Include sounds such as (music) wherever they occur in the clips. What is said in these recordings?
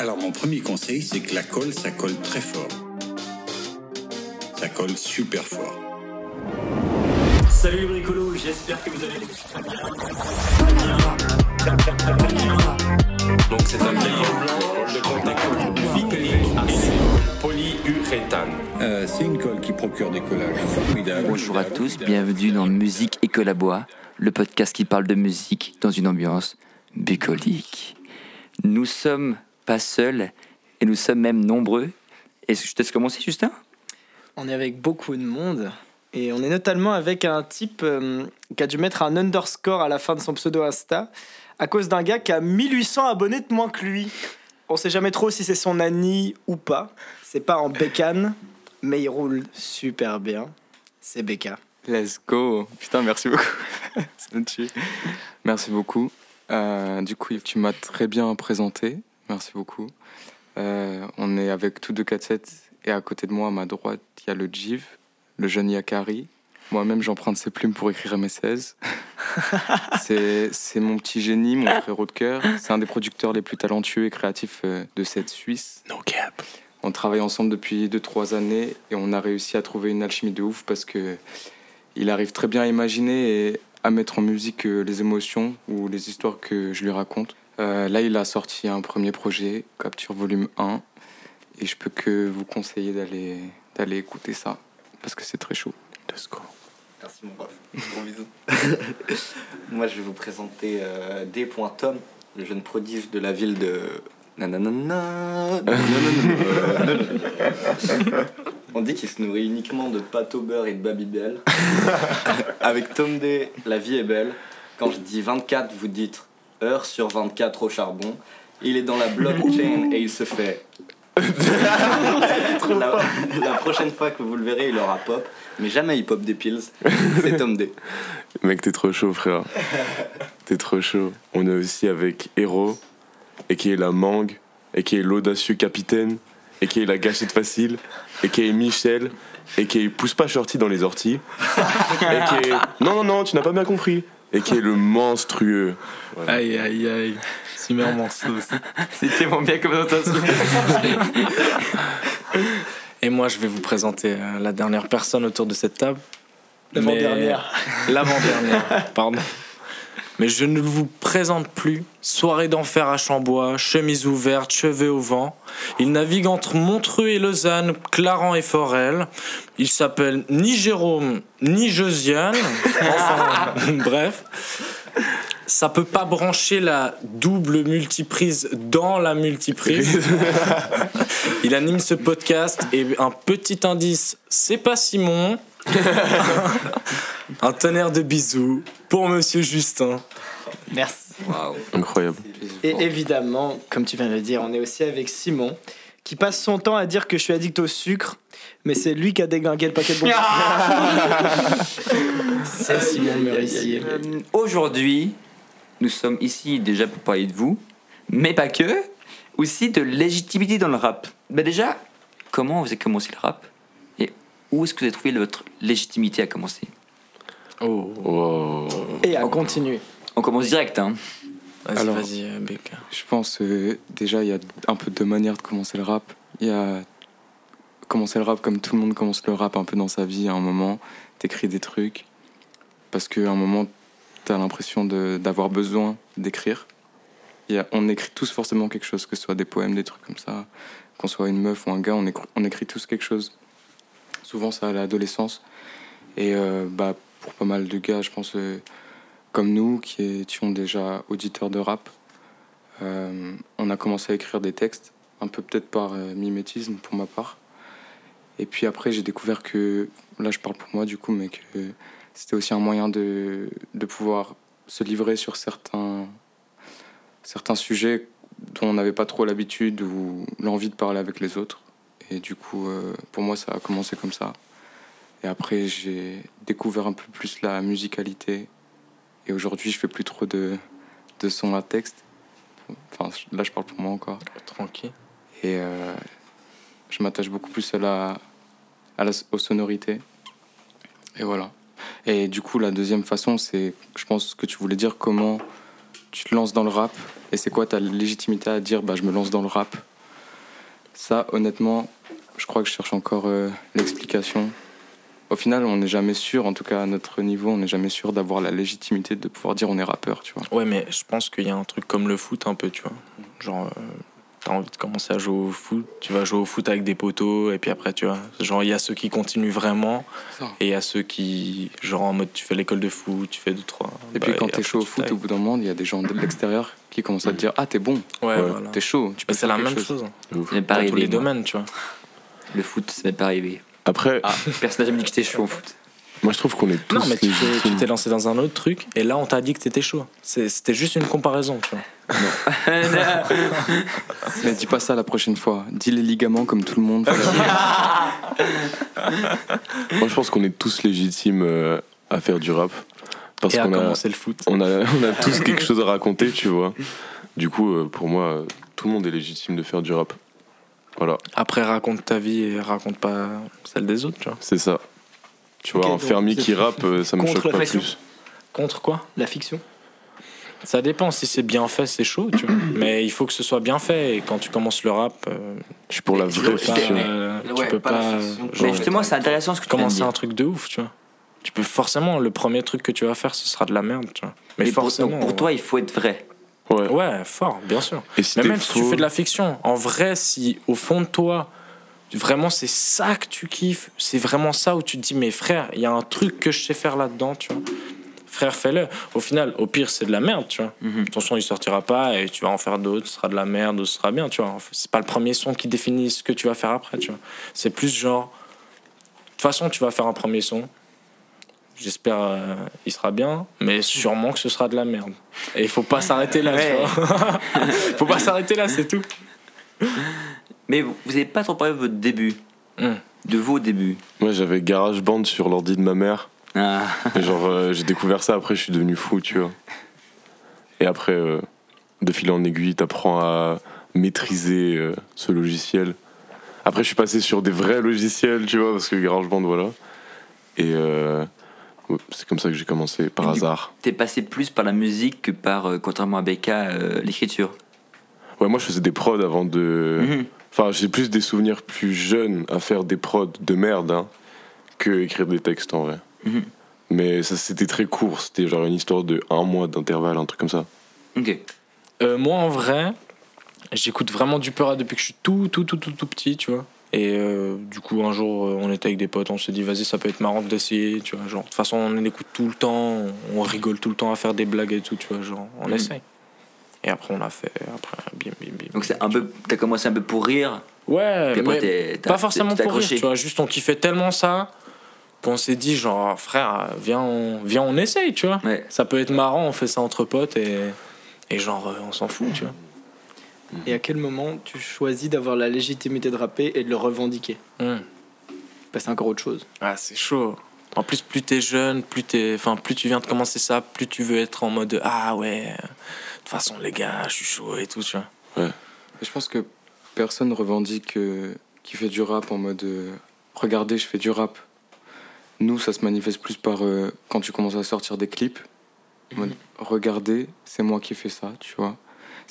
Alors mon premier conseil, c'est que la colle, ça colle très fort. Ça colle super fort. Salut les bricolos, j'espère que vous allez. Donc c'est un mélange blanc de contact vinylique polyuréthane. Euh, c'est une colle qui procure des collages formidables. Bonjour à tous, bienvenue dans Musique et Collabois, le podcast qui parle de musique dans une ambiance bucolique. Nous sommes pas seuls et nous sommes même nombreux. Et je te laisse commencer, Justin? On est avec beaucoup de monde et on est notamment avec un type euh, qui a dû mettre un underscore à la fin de son pseudo Insta à cause d'un gars qui a 1800 abonnés de moins que lui. On sait jamais trop si c'est son Annie ou pas. C'est pas en bécane, mais il roule super bien. C'est Becca. Let's go. Putain, merci beaucoup. (laughs) Ça me tue. Merci beaucoup. Euh, du coup, tu m'as très bien présenté. Merci beaucoup. Euh, on est avec tous deux 4-7 et à côté de moi, à ma droite, il y a le Jiv, le jeune Yakari. Moi-même, j'emprunte ses plumes pour écrire mes 16. (laughs) c'est mon petit génie, mon frérot de cœur. C'est un des producteurs les plus talentueux et créatifs euh, de cette Suisse. No cap. On travaille ensemble depuis 2-3 années et on a réussi à trouver une alchimie de ouf parce que il arrive très bien à imaginer et à mettre en musique euh, les émotions ou les histoires que je lui raconte. Euh, là, il a sorti un premier projet, Capture Volume 1, et je peux que vous conseiller d'aller d'aller écouter ça parce que c'est très chaud. Let's go. Merci mon prof. Gros bisous. (laughs) Moi je vais vous présenter euh, D.Tom, le jeune prodige de la ville de. Nananana. Nananana. (laughs) On dit qu'il se nourrit uniquement de pâte au beurre et de Babybel. (laughs) Avec Tom D, la vie est belle. Quand je dis 24, vous dites heure sur 24 au charbon. Il est dans la blockchain et il se fait. (laughs) la, la prochaine fois que vous le verrez, il aura pop, mais jamais il pop des pills. C'est Tom D. (laughs) Mec, t'es trop chaud, frère. (laughs) t'es trop chaud. On est aussi avec Hero, et qui est la mangue, et qui est l'audacieux capitaine, et qui est la gâchette facile, et qui est Michel, et qui est pousse pas shorty dans les orties, et qui est. Non, non, non, tu n'as pas bien compris. (laughs) Et qui est le monstrueux. Voilà. Aïe aïe aïe. Super morceau. (laughs) C'est tellement bien comme notation. (laughs) Et moi, je vais vous présenter euh, la dernière personne autour de cette table. L'avant-dernière. Mais- L'avant-dernière, pardon. Mais je ne vous présente plus. Soirée d'enfer à Chambois, chemise ouverte, cheveux au vent. Il navigue entre Montreux et Lausanne, Clarence et Forel. Il s'appelle ni Jérôme, ni Josiane. (laughs) Enfin, bref. Ça peut pas brancher la double multiprise dans la multiprise. (laughs) Il anime ce podcast et un petit indice, c'est pas Simon. (laughs) un tonnerre de bisous pour Monsieur Justin. Merci. Incroyable. Et évidemment, comme tu viens de le dire, on est aussi avec Simon, qui passe son temps à dire que je suis addict au sucre, mais c'est lui qui a déglingué le paquet de bonbons. (laughs) c'est Simon Murissier. Euh, Aujourd'hui, nous sommes ici déjà pour parler de vous, mais pas que, aussi de légitimité dans le rap. Bah déjà, comment vous avez commencé le rap Et où est-ce que vous avez trouvé votre légitimité à commencer? Oh. Wow. Et à continuer. On commence direct, hein Vas-y, Alors- vas-y, Becca. Je pense euh, déjà il y a un peu deux manières de commencer le rap. Il y a commencer le rap comme tout le monde commence le rap un peu dans sa vie à un moment. T'écris des trucs parce qu'à un moment t'as l'impression de- d'avoir besoin d'écrire. Il y a- On écrit tous forcément quelque chose, que ce soit des poèmes, des trucs comme ça, qu'on soit une meuf ou un gars, on écrit, on écrit tous quelque chose. Souvent c'est à l'adolescence. Et euh, bah, pour pas mal de gars, je pense, euh, comme nous, qui étions déjà auditeurs de rap, euh, on a commencé à écrire des textes, un peu peut-être par euh, mimétisme pour ma part. Et puis après, j'ai découvert que, là je parle pour moi du coup, mais que c'était aussi un moyen de, de pouvoir se livrer sur certains, certains sujets dont on n'avait pas trop l'habitude ou l'envie de parler avec les autres. Et du coup, pour moi, ça a commencé comme ça. Et après, j'ai découvert un peu plus la musicalité. Et aujourd'hui, je fais plus trop de, de sons à texte. Enfin, là, je parle pour moi encore. Tranquille. Et euh, je m'attache beaucoup plus à la, à la, aux sonorités. Et voilà. Et du coup, la deuxième façon, c'est, je pense que tu voulais dire comment tu te lances dans le rap et c'est quoi ta légitimité à dire, bah, je me lance dans le rap? Ça, honnêtement, je crois que je cherche encore euh, l'explication. Au final, on n'est jamais sûr, en tout cas à notre niveau, on n'est jamais sûr d'avoir la légitimité de pouvoir dire on est rappeur, tu vois. Ouais, mais je pense qu'il y a un truc comme le foot un peu, tu vois. Genre, euh, t'as envie de commencer à jouer au foot, tu vas jouer au foot avec des potos, et puis après, tu vois. Genre, il y a ceux qui continuent vraiment, et il y a ceux qui, genre, en mode, tu fais l'école de foot, tu fais deux, trois. Et puis bah, quand t'es chaud au foot, au bout d'un moment, il y a des gens de l'extérieur qui commencent à te dire ah t'es bon, Ouais, Ouais. voilà. t'es chaud, tu peux Mais c'est la même chose, C'est même pas dans arrivé. tous les moi. domaines, tu vois. Le foot, c'est pas arrivé. Après, dit que j'étais chaud au foot. moi je trouve qu'on est tous Non, mais tu t'es- tu t'es lancé dans un autre truc, et là, on t'a dit que t'étais chaud. C'est- C'était juste une comparaison, tu vois. (laughs) Mais dis pas ça la prochaine fois. Dis les ligaments comme tout le monde. (laughs) Moi je pense qu'on est tous légitimes euh, à faire du rap. Parce et à qu'on a, commencer le foot. on a, on a tous quelque chose à raconter, tu vois. Du coup, euh, pour moi, euh, tout le monde est légitime de faire du rap. Voilà, Après, raconte ta vie et raconte pas celle des autres, tu vois. c'est ça. Tu vois, un fermier qui rappe, euh, ça me contre choque la pas fiction plus. Contre quoi? La fiction? Ça dépend, si c'est bien fait, c'est chaud, tu vois. Mais il faut que ce soit bien fait, et quand tu commences le rap, euh, Je suis pour la vraie tu peux- fiction. euh, tu peux pas genre, Mais justement, c'est intéressant ce que tu commencer un truc de ouf, tu vois. Tu peux forcément, le premier truc que tu vas faire, ce sera de la merde, tu vois. Mais Mais pour, forcément. donc pour toi, il faut être vrai. Ouais. Ouais, fort, bien sûr. Et si Mais même si tu fais de la fiction, en vrai, si au fond de toi, vraiment c'est ça que tu kiffes, c'est vraiment ça où tu te dis, mais frère, il y a un truc que je sais faire là-dedans, tu vois. Frère, fais-le. Au final, au pire, c'est de la merde, tu vois. Mhm. Ton son, il sortira pas et tu vas en faire d'autres, ce sera de la merde, ou ce sera bien, tu vois. C'est pas le premier son qui définit ce que tu vas faire après, tu vois. C'est plus genre, de toute façon, tu vas faire un premier son. J'espère euh, il sera bien, mais sûrement que ce sera de la merde. Et il faut pas s'arrêter là, Ouais. tu vois. (laughs) faut pas s'arrêter là, c'est tout. Mais vous n'avez pas trop parlé de votre début. Hmm. De vos débuts. Moi j'avais GarageBand sur l'ordi de ma mère. Ah. Et genre, euh, j'ai découvert ça, après je suis devenu fou, tu vois. Et après, euh, de fil en aiguille, t'apprends à maîtriser euh, ce logiciel. Après, je suis passé sur des vrais logiciels, tu vois, parce que GarageBand, voilà. Et euh, c'est comme ça que j'ai commencé, par du- hasard. T'es passé plus par la musique que par, euh, contrairement à Becca, euh, l'écriture. Ouais, moi je faisais des prods avant de. Mhm. Enfin, j'ai plus des souvenirs plus jeunes à faire des prods de merde hein, que écrire des textes en vrai. Mhm. Mais ça c'était très court, c'était genre une histoire de un mois d'intervalle, un truc comme ça. Ok. Euh, moi, en vrai, j'écoute vraiment du Peura depuis que je suis tout, tout, tout, tout, tout petit, tu vois. Et euh, du coup, un jour, euh, on était avec des potes, on s'est dit, vas-y, ça peut être marrant d'essayer, tu vois. Genre, de toute façon, on écoute tout le temps, on, rigole tout le temps à faire des blagues et tout, tu vois. Genre, on Mhm. essaye. Et après, on l'a fait, après, bim, bim, bim. Donc c'est un peu. T'as commencé un peu pour rire. Ouais, après, mais pas forcément pour rire, tu vois. Juste, on kiffait tellement ça qu'on s'est dit, genre, frère, viens, on, viens, on essaye, tu vois. Ouais. Ça peut être marrant, on fait ça entre potes et, et genre, euh, on s'en fout, tu vois. Et à quel moment tu choisis d'avoir la légitimité de rapper et de le revendiquer. Bah, C'est encore autre chose. Ah, c'est chaud. En plus, plus t'es jeune, plus t'es, enfin, plus tu viens de commencer ça, plus tu veux être en mode ah ouais. De toute façon, les gars, je suis chaud et tout, tu vois. Et je pense que personne revendique euh, qui fait du rap en mode euh, regardez, je fais du rap. Nous, ça se manifeste plus par euh, quand tu commences à sortir des clips. Mode, regardez, c'est moi qui fais ça, tu vois.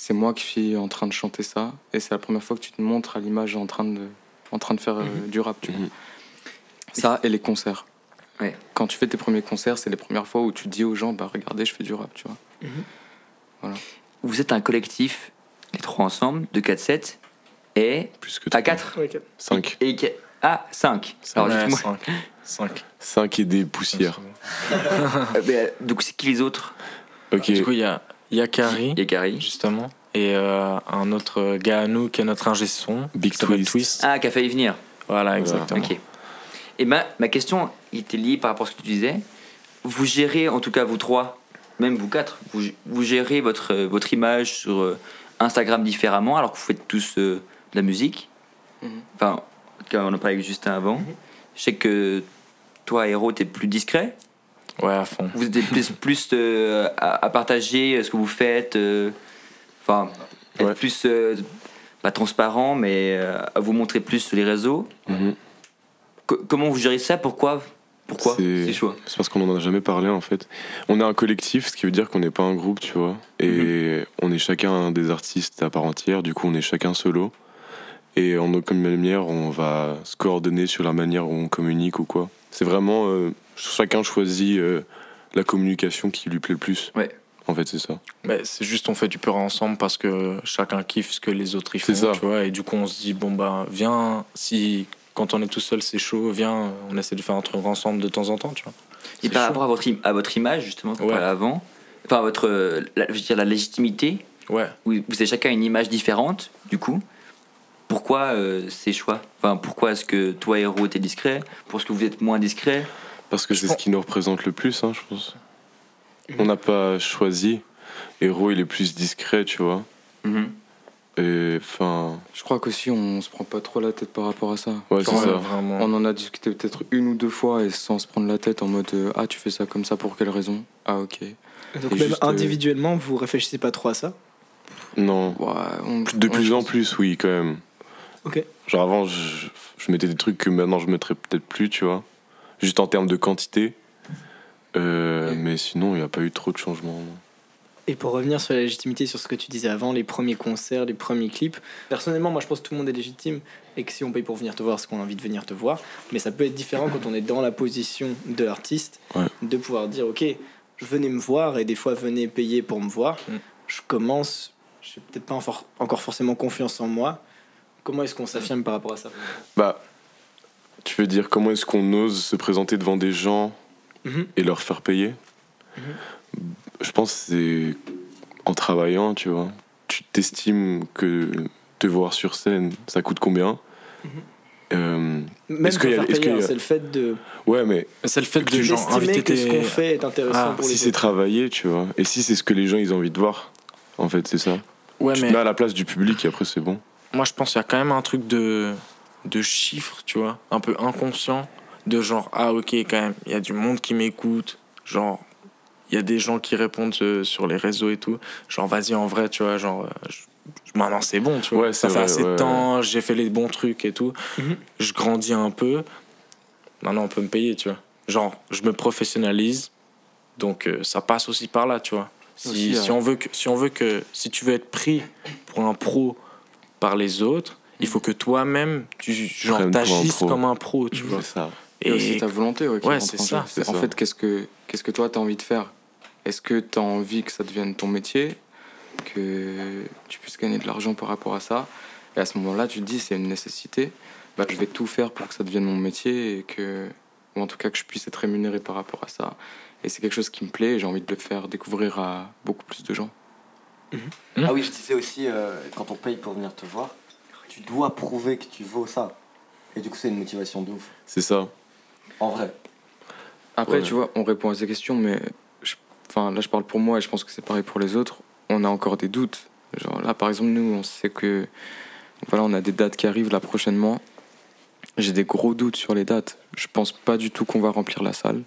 C'est moi qui suis en train de chanter ça. Et c'est la première fois que tu te montres à l'image en train de, en train de faire euh, du rap, tu vois. Mhm. Ça et les concerts. Ouais. Quand tu fais tes premiers concerts, c'est les premières fois où tu dis aux gens, bah regardez, je fais du rap, tu vois. Vous êtes un collectif, les trois ensemble, de 4-7 et. Plus que À 4 5. et. que- Ah, 5. Alors Ouais, dites-moi. cinq. Cinq. 5 et des poussières. (laughs) Euh, mais, euh, donc c'est qui les autres? Ok. Du coup, il y a, il y a Carrie, Il y a Carrie. justement, et euh, un autre gars à nous qui est notre ingé son. Big s'appelle Twist. Ah, qui a failli venir. Voilà, exactement. Ok. Et ma, ma question était liée par rapport à ce que tu disais. Vous gérez, en tout cas vous trois, même vous quatre, vous, vous gérez votre, euh, votre image sur euh, Instagram différemment alors que vous faites tous euh, de la musique. Mhm. Enfin, en tout cas, on en parlait avec Justin avant. Je sais que toi, Héros, t'es plus discret. Ouais, à fond. Vous êtes plus, (laughs) plus euh, à, à partager euh, ce que vous faites. euh, Enfin, être Ouais. plus, euh, pas transparent, mais à vous montrer plus sur les réseaux. Mhm. Co- comment vous gérez ça? Pourquoi? Pourquoi C'est- C'est parce qu'on en a jamais parlé en fait. On est un collectif, ce qui veut dire qu'on n'est pas un groupe, tu vois. Et on est chacun des artistes à part entière, du coup on est chacun solo. Et en aucune manière, on va se coordonner sur la manière où on communique ou quoi. C'est vraiment. Chacun choisit euh, la communication qui lui plaît le plus. Ouais. En fait, c'est ça. Mais c'est juste on fait du peur ensemble parce que chacun kiffe ce que les autres y font, C'est ça. tu vois. Et du coup, on se dit bon bah viens si quand on est tout seul c'est chaud, viens, on essaie de faire un truc ensemble de temps en temps, tu vois. Et C'est par chaud. rapport à votre, à votre image, justement, qu'on Ouais. parlait avant, enfin, votre, euh, la, je veux dire, la légitimité, Ouais. où vous avez chacun une image différente, du coup. Pourquoi euh, ces choix? Enfin, pourquoi est-ce que toi, héros, t'es discret? Pour ce que vous êtes moins discret Parce que c'est ce qui nous représente le plus, hein, je pense. On n'a pas choisi. Héros, il est plus discret, tu vois. Mhm. Et enfin. Je crois qu'aussi on se prend pas trop la tête par rapport à ça. Ouais, c'est ça. vraiment. On en a discuté peut-être une ou deux fois et sans se prendre la tête en mode euh, Ah, tu fais ça comme ça pour quelle raison? Ah, ok. Donc Et même juste, euh, individuellement, vous réfléchissez pas trop à ça Non. Ouais, on- De plus en plus, oui, quand même. Ok. Genre avant, je, je mettais des trucs que maintenant je mettrais peut-être plus, tu vois. Juste en termes de quantité. Euh, Mais sinon, il n'y a pas eu trop de changements. non. Et pour revenir sur la légitimité, sur ce que tu disais avant, les premiers concerts, les premiers clips, personnellement, moi je pense que tout le monde est légitime et que si on paye pour venir te voir, c'est qu'on a envie de venir te voir. Mais ça peut être différent quand on est dans la position de l'artiste, Ouais. de pouvoir dire Ok, je venais me voir et des fois venez payer pour me voir. Mm. Je commence, je n'ai peut-être pas encore forcément confiance en moi. Comment est-ce qu'on s'affirme par rapport à ça? Bah, tu veux dire comment est-ce qu'on ose se présenter devant des gens Mhm. et leur faire payer Je pense que c'est en travaillant, tu vois. Tu t'estimes que te voir sur scène, ça coûte combien Euh, Même a- c'est le fait de Ouais, mais C'est le fait de d'estimer inviter que ce qu'on fait est intéressant Ah, pour si les c'est travaillé, tu vois. Et si c'est ce que les gens ils ont envie de voir, en fait, c'est ça. Ouais, tu mais te mets à la place du public et après c'est bon. moi je pense qu'il y a quand même un truc de de chiffres, tu vois, un peu inconscient de genre ah OK quand même, il y a du monde qui m'écoute, genre il y a des gens qui répondent euh, sur les réseaux et tout. Genre vas-y en vrai, tu vois, genre euh, je- je- maintenant c'est bon, tu vois. Ouais, ça fait vrai, assez de ouais, temps, j'ai fait les bons trucs et tout. Mhm. Je grandis un peu. Maintenant on peut me payer, tu vois. Genre je me professionnalise. Donc euh, ça passe aussi par là, tu vois. Si, Aussi, si euh, on veut que si on veut que si tu veux être pris pour un pro par les autres, il faut que toi-même tu genre t'agisses comme un pro, tu vois. Ça. Et, aussi ta volonté, ouais, c'est ça, En ça. fait, qu'est-ce que, qu'est-ce que toi, tu as envie de faire? Est-ce que tu as envie que ça devienne ton métier? Que tu puisses gagner de l'argent par rapport à ça? Et à ce moment-là, tu te dis, c'est une nécessité. Bah, je vais tout faire pour que ça devienne mon métier et que, ou en tout cas que je puisse être rémunéré par rapport à ça. Et c'est quelque chose qui me plaît et j'ai envie de le faire découvrir à beaucoup plus de gens. Ah oui, je disais aussi, euh, quand on paye pour venir te voir, tu dois prouver que tu vaux ça. Et du coup, c'est une motivation de ouf. C'est ça. En vrai. Après, Ouais. tu vois, on répond à ces questions, mais je- enfin, là, je parle pour moi et je pense que c'est pareil pour les autres. On a encore des doutes. Genre là, par exemple, nous, on sait que voilà, on a des dates qui arrivent là prochainement. J'ai des gros doutes sur les dates. Je pense pas du tout qu'on va remplir la salle.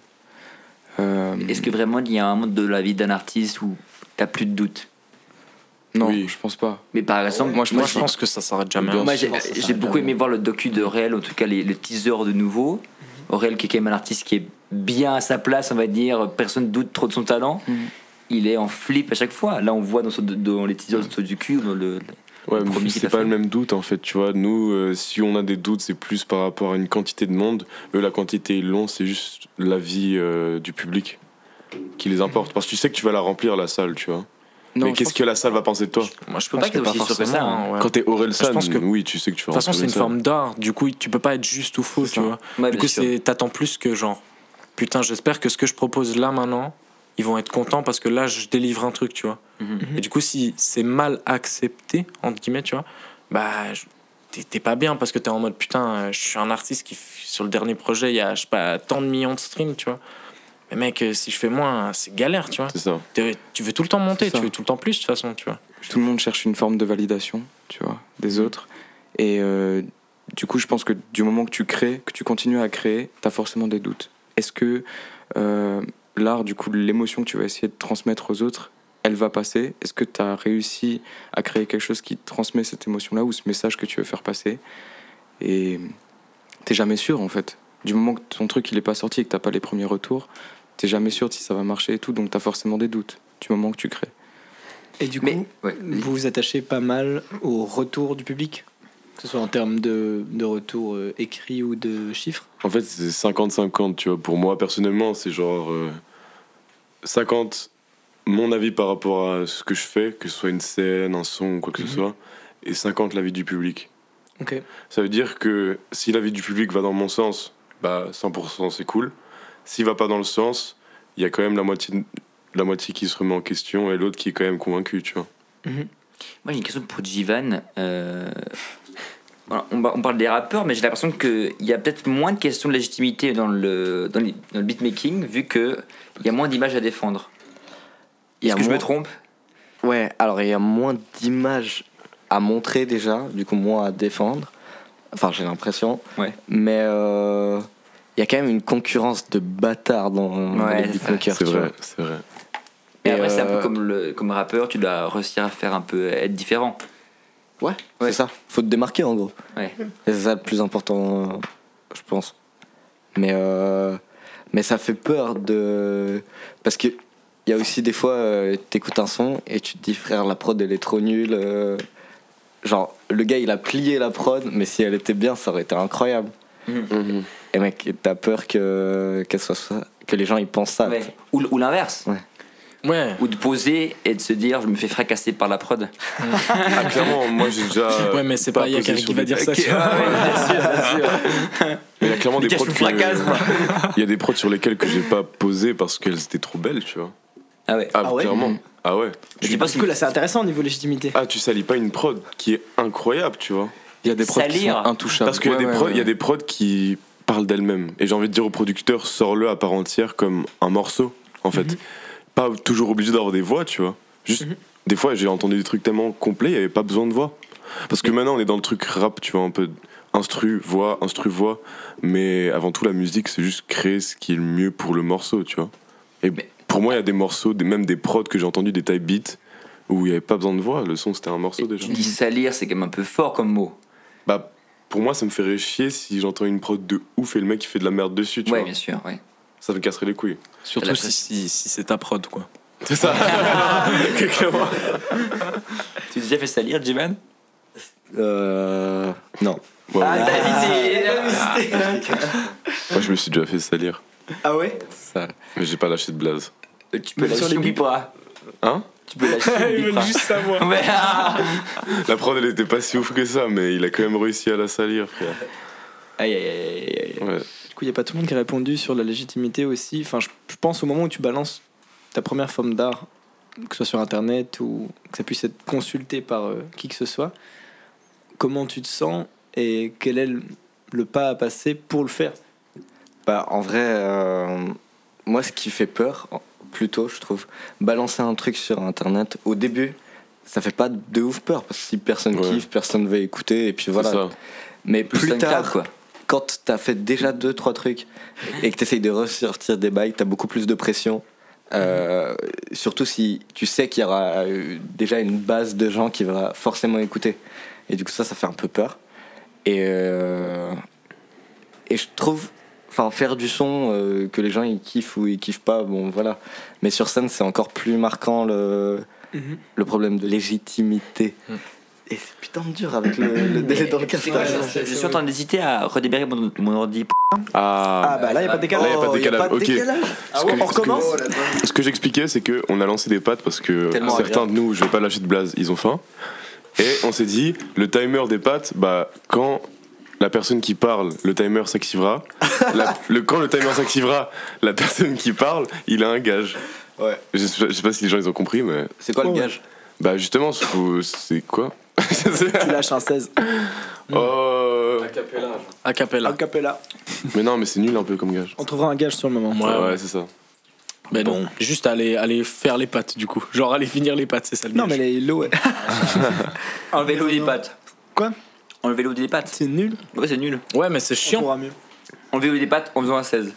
Euh, Est-ce que vraiment il y a un monde de la vie d'un artiste où t'as plus de doute non, Oui. je pense pas. Mais par exemple, Moi, je Moi pense je pense que ça s'arrête jamais. Hein. Moi, sûr. j'ai beaucoup aimé voir le docu de Réel, en tout cas les, le teaser de nouveau. Aurel, qui est quand même un artiste qui est bien à sa place, on va dire, personne doute trop de son talent. Mhm. Il est en flip à chaque fois. Là, on voit dans, son- dans les teasers du cul, dans le, Ouais, Le mais premier qu'il c'est pas fait. le même doute en fait, tu vois. Nous, euh, si on a des doutes, c'est plus par rapport à une quantité de monde. Eux, la quantité ils l'ont, c'est juste l'avis euh, du public qui les importe. Parce que tu sais que tu vas la remplir la salle, tu vois. Non, mais qu'est-ce que la salle va penser de toi Moi je peux pense pas que pas aussi sûr que ça, forcément. hein. ouais. Quand t'es Aurel San, pense que- oui, tu sais que tu vas De toute façon, c'est une forme d'art. Du coup, tu peux pas être juste ou faux, tu vois. Ouais, du coup, t'attends plus que genre, putain, j'espère que ce que je propose là maintenant, ils vont être contents parce que là, je délivre un truc, tu vois. Mhm. Et du coup, si c'est mal accepté entre guillemets, tu vois, bah je- t'es t'es pas bien parce que t'es en mode putain, euh, je suis un artiste qui sur le dernier projet, il y a je sais pas tant de millions de streams, tu vois. Mais mec, euh, si je fais moins, c'est galère, tu vois. C'est ça. Tu veux tout le temps monter, tu veux tout le temps plus de toute façon, tu vois. tout le monde cherche une forme de validation, tu vois, des autres. Et euh, du coup, je pense que du moment que tu crées, que tu continues à créer, tu as forcément des doutes. Est-ce que euh, l'art, du coup, l'émotion que tu vas essayer de transmettre aux autres, elle va passer? Est-ce que tu as réussi à créer quelque chose qui transmet cette émotion-là ou ce message que tu veux faire passer? Et t'es jamais sûr, en fait. Du moment que ton truc il est pas sorti et que t'as pas les premiers retours, t'es jamais sûr de si ça va marcher et tout, donc t'as forcément des doutes du moment que tu crées. Et du coup, Mais, ouais, vous vous attachez pas mal au retour du public Que ce soit en termes de, de retour euh, écrit ou de chiffres? En fait, c'est 50-50, tu vois. Pour moi, personnellement, c'est genre euh, 50 mon avis par rapport à ce que je fais, que ce soit une scène, un son, quoi que ce Mhm. soit, et 50 l'avis du public. Ok. Ça veut dire que si l'avis du public va dans mon sens, bah 100% c'est cool. S'il va pas dans le sens, il y a quand même la moitié, la moitié qui se remet en question et l'autre qui est quand même convaincu, tu vois. Moi, j'ai une question pour Jivan. Euh, voilà, on, on parle des rappeurs, mais j'ai l'impression qu'il y a peut-être moins de questions de légitimité dans le, dans, les- dans le beatmaking, vu qu'il y a moins d'images à défendre. Est-ce que je me trompe? Ouais, alors il y a moins d'images à montrer déjà, du coup moins à défendre. Enfin, j'ai l'impression. Ouais. Mais euh, il y a quand même une concurrence de bâtards dans, Ouais, les c'est beatmakers. C'est vrai, c'est vrai. Et Et après, c'est un euh, peu comme, le, comme rappeur, tu dois réussir à faire un peu, être différent. Ouais, c'est ça. Faut te démarquer en gros. Ouais. C'est ça le plus important, euh, je pense. Mais, euh, mais ça fait peur de. Parce que il y a aussi des fois, euh, t'écoutes un son et tu te dis, frère, la prod elle est trop nulle. euh, Genre, le gars il a plié la prod, mais si elle était bien, ça aurait été incroyable. Mhm. Et mec, t'as peur que, qu'elle soit ça, que les gens ils pensent ça. Ouais. Ou, ou l'inverse. Ouais. Ou de poser et de se dire, je me fais fracasser par la prod. (laughs) Ah, clairement, moi j'ai déjà. Ouais, mais c'est pas posé Yakari sur qui va dire ça. Ok, tu vois. ouais, ouais, bien sûr, bien sûr. (laughs) Mais il y a clairement des prods que-. Il y a des prods sur lesquels que j'ai pas posé parce qu'elles étaient trop belles, tu vois. Ah ouais. Ah, Ah ouais clairement. Ah ouais. Je dis pas coup, là, c'est intéressant au niveau légitimité. Ah, tu salis pas une prod qui est incroyable, tu vois. Il y a des prods qui sont intouchables. Parce qu'il y, a Ouais, ouais, il y a des prods qui parlent d'elles-mêmes. Et j'ai envie de dire au producteur, sors-le à part entière comme un morceau, en fait. Pas toujours obligé d'avoir des voix, tu vois. Juste, des fois, j'ai entendu des trucs tellement complets, il n'y avait pas besoin de voix. Parce que maintenant, on est dans le truc rap, tu vois, un peu instru, voix, instru, voix. Mais avant tout, la musique, c'est juste créer ce qui est le mieux pour le morceau, tu vois. Et pour moi, il y a des morceaux, des, même des prods que j'ai entendus, des type beats, où il n'y avait pas besoin de voix. Le son, c'était un morceau déjà. Tu dis salir, c'est quand même un peu fort comme mot. Bah, pour moi, ça me ferait chier si j'entends une prod de ouf et le mec il fait de la merde dessus, tu Ouais, vois. bien sûr, ouais. Ça me casserait les couilles. Surtout si, si, si c'est ta prod, quoi. C'est ça. (laughs) (laughs) Tu t'es déjà fait salir, Jivan? Euh. Non. Ouais, Ah, t'as hésité Moi, je me suis déjà fait salir. Ah ouais? Ça. Mais j'ai pas lâché de blaze. Tu peux Sur les pas? Hein? Tu peux lâcher, oublie pas. savoir. Ouais, ah. La prod, elle était pas si ouf que ça, mais il a quand même réussi à la salir, frère. Aïe, aïe, aïe, aïe, aïe. Ouais. Du coup, il n'y a pas tout le monde qui a répondu sur la légitimité aussi. Enfin, je je pense au moment où tu balances ta première forme d'art, que ce soit sur internet ou que ça puisse être consulté par euh, qui que ce soit, comment tu te sens et quel est le, le pas à passer pour le faire? Bah, en vrai, euh, moi, ce qui fait peur, en- plutôt, je trouve, balancer un truc sur internet au début, ça fait pas de ouf peur parce que si personne Ouais. kiffe, personne va écouter et puis voilà. ça. Mais Plus plus tard, quoi. quand t'as fait déjà deux trois trucs et que t'essayes de ressortir des bails, t'as beaucoup plus de pression. Euh, surtout si tu sais qu'il y aura euh, déjà une base de gens qui va forcément écouter. Et du coup, ça, ça fait un peu peur. Et, euh, et je trouve, enfin, faire du son, euh, que les gens ils kiffent ou ils kiffent pas, bon voilà. Mais sur scène, c'est encore plus marquant le, Mhm. le problème de légitimité. Et c'est putain de dur avec le, le délai dans le castage. Je suis en train d'hésiter à redémarrer mon, mon ordi. Ah. Ah bah là, il n'y a pas de décalage. Là, y a pas de Oh, y a décalage. pas de ok. décalage Ah ouais, on ce que- recommence Ce que j'expliquais, c'est que on a lancé des pattes parce que Tellement certains de nous, je vais pas lâcher de blaze, ils ont faim. Et on s'est dit, le timer des pattes, bah, quand la personne qui parle, le timer s'activera. (laughs) La- le, quand le timer s'activera, la personne qui parle, il a un gage. Ouais. Je sais, pas- je sais pas si les gens ils ont compris, mais. C'est quoi le Ouais. gage? Bah, justement, c'est quoi? (laughs) Tu lâches un 16. Oh. A cappella. A cappella. Mais non, mais c'est nul un peu comme gage. On trouvera un gage sur le moment. Ouais, Ouais, ouais. c'est ça. Mais non, juste aller, aller faire les pattes, du coup. Genre aller finir les pattes, c'est ça le Non, gage. mais les low, ouais. (laughs) Enlever l'eau des pattes. Quoi? Enlever l'eau des pattes. c'est nul. Ouais, c'est nul. Ouais, mais c'est On chiant. trouvera mieux. Enlever l'eau des pattes en faisant un 16.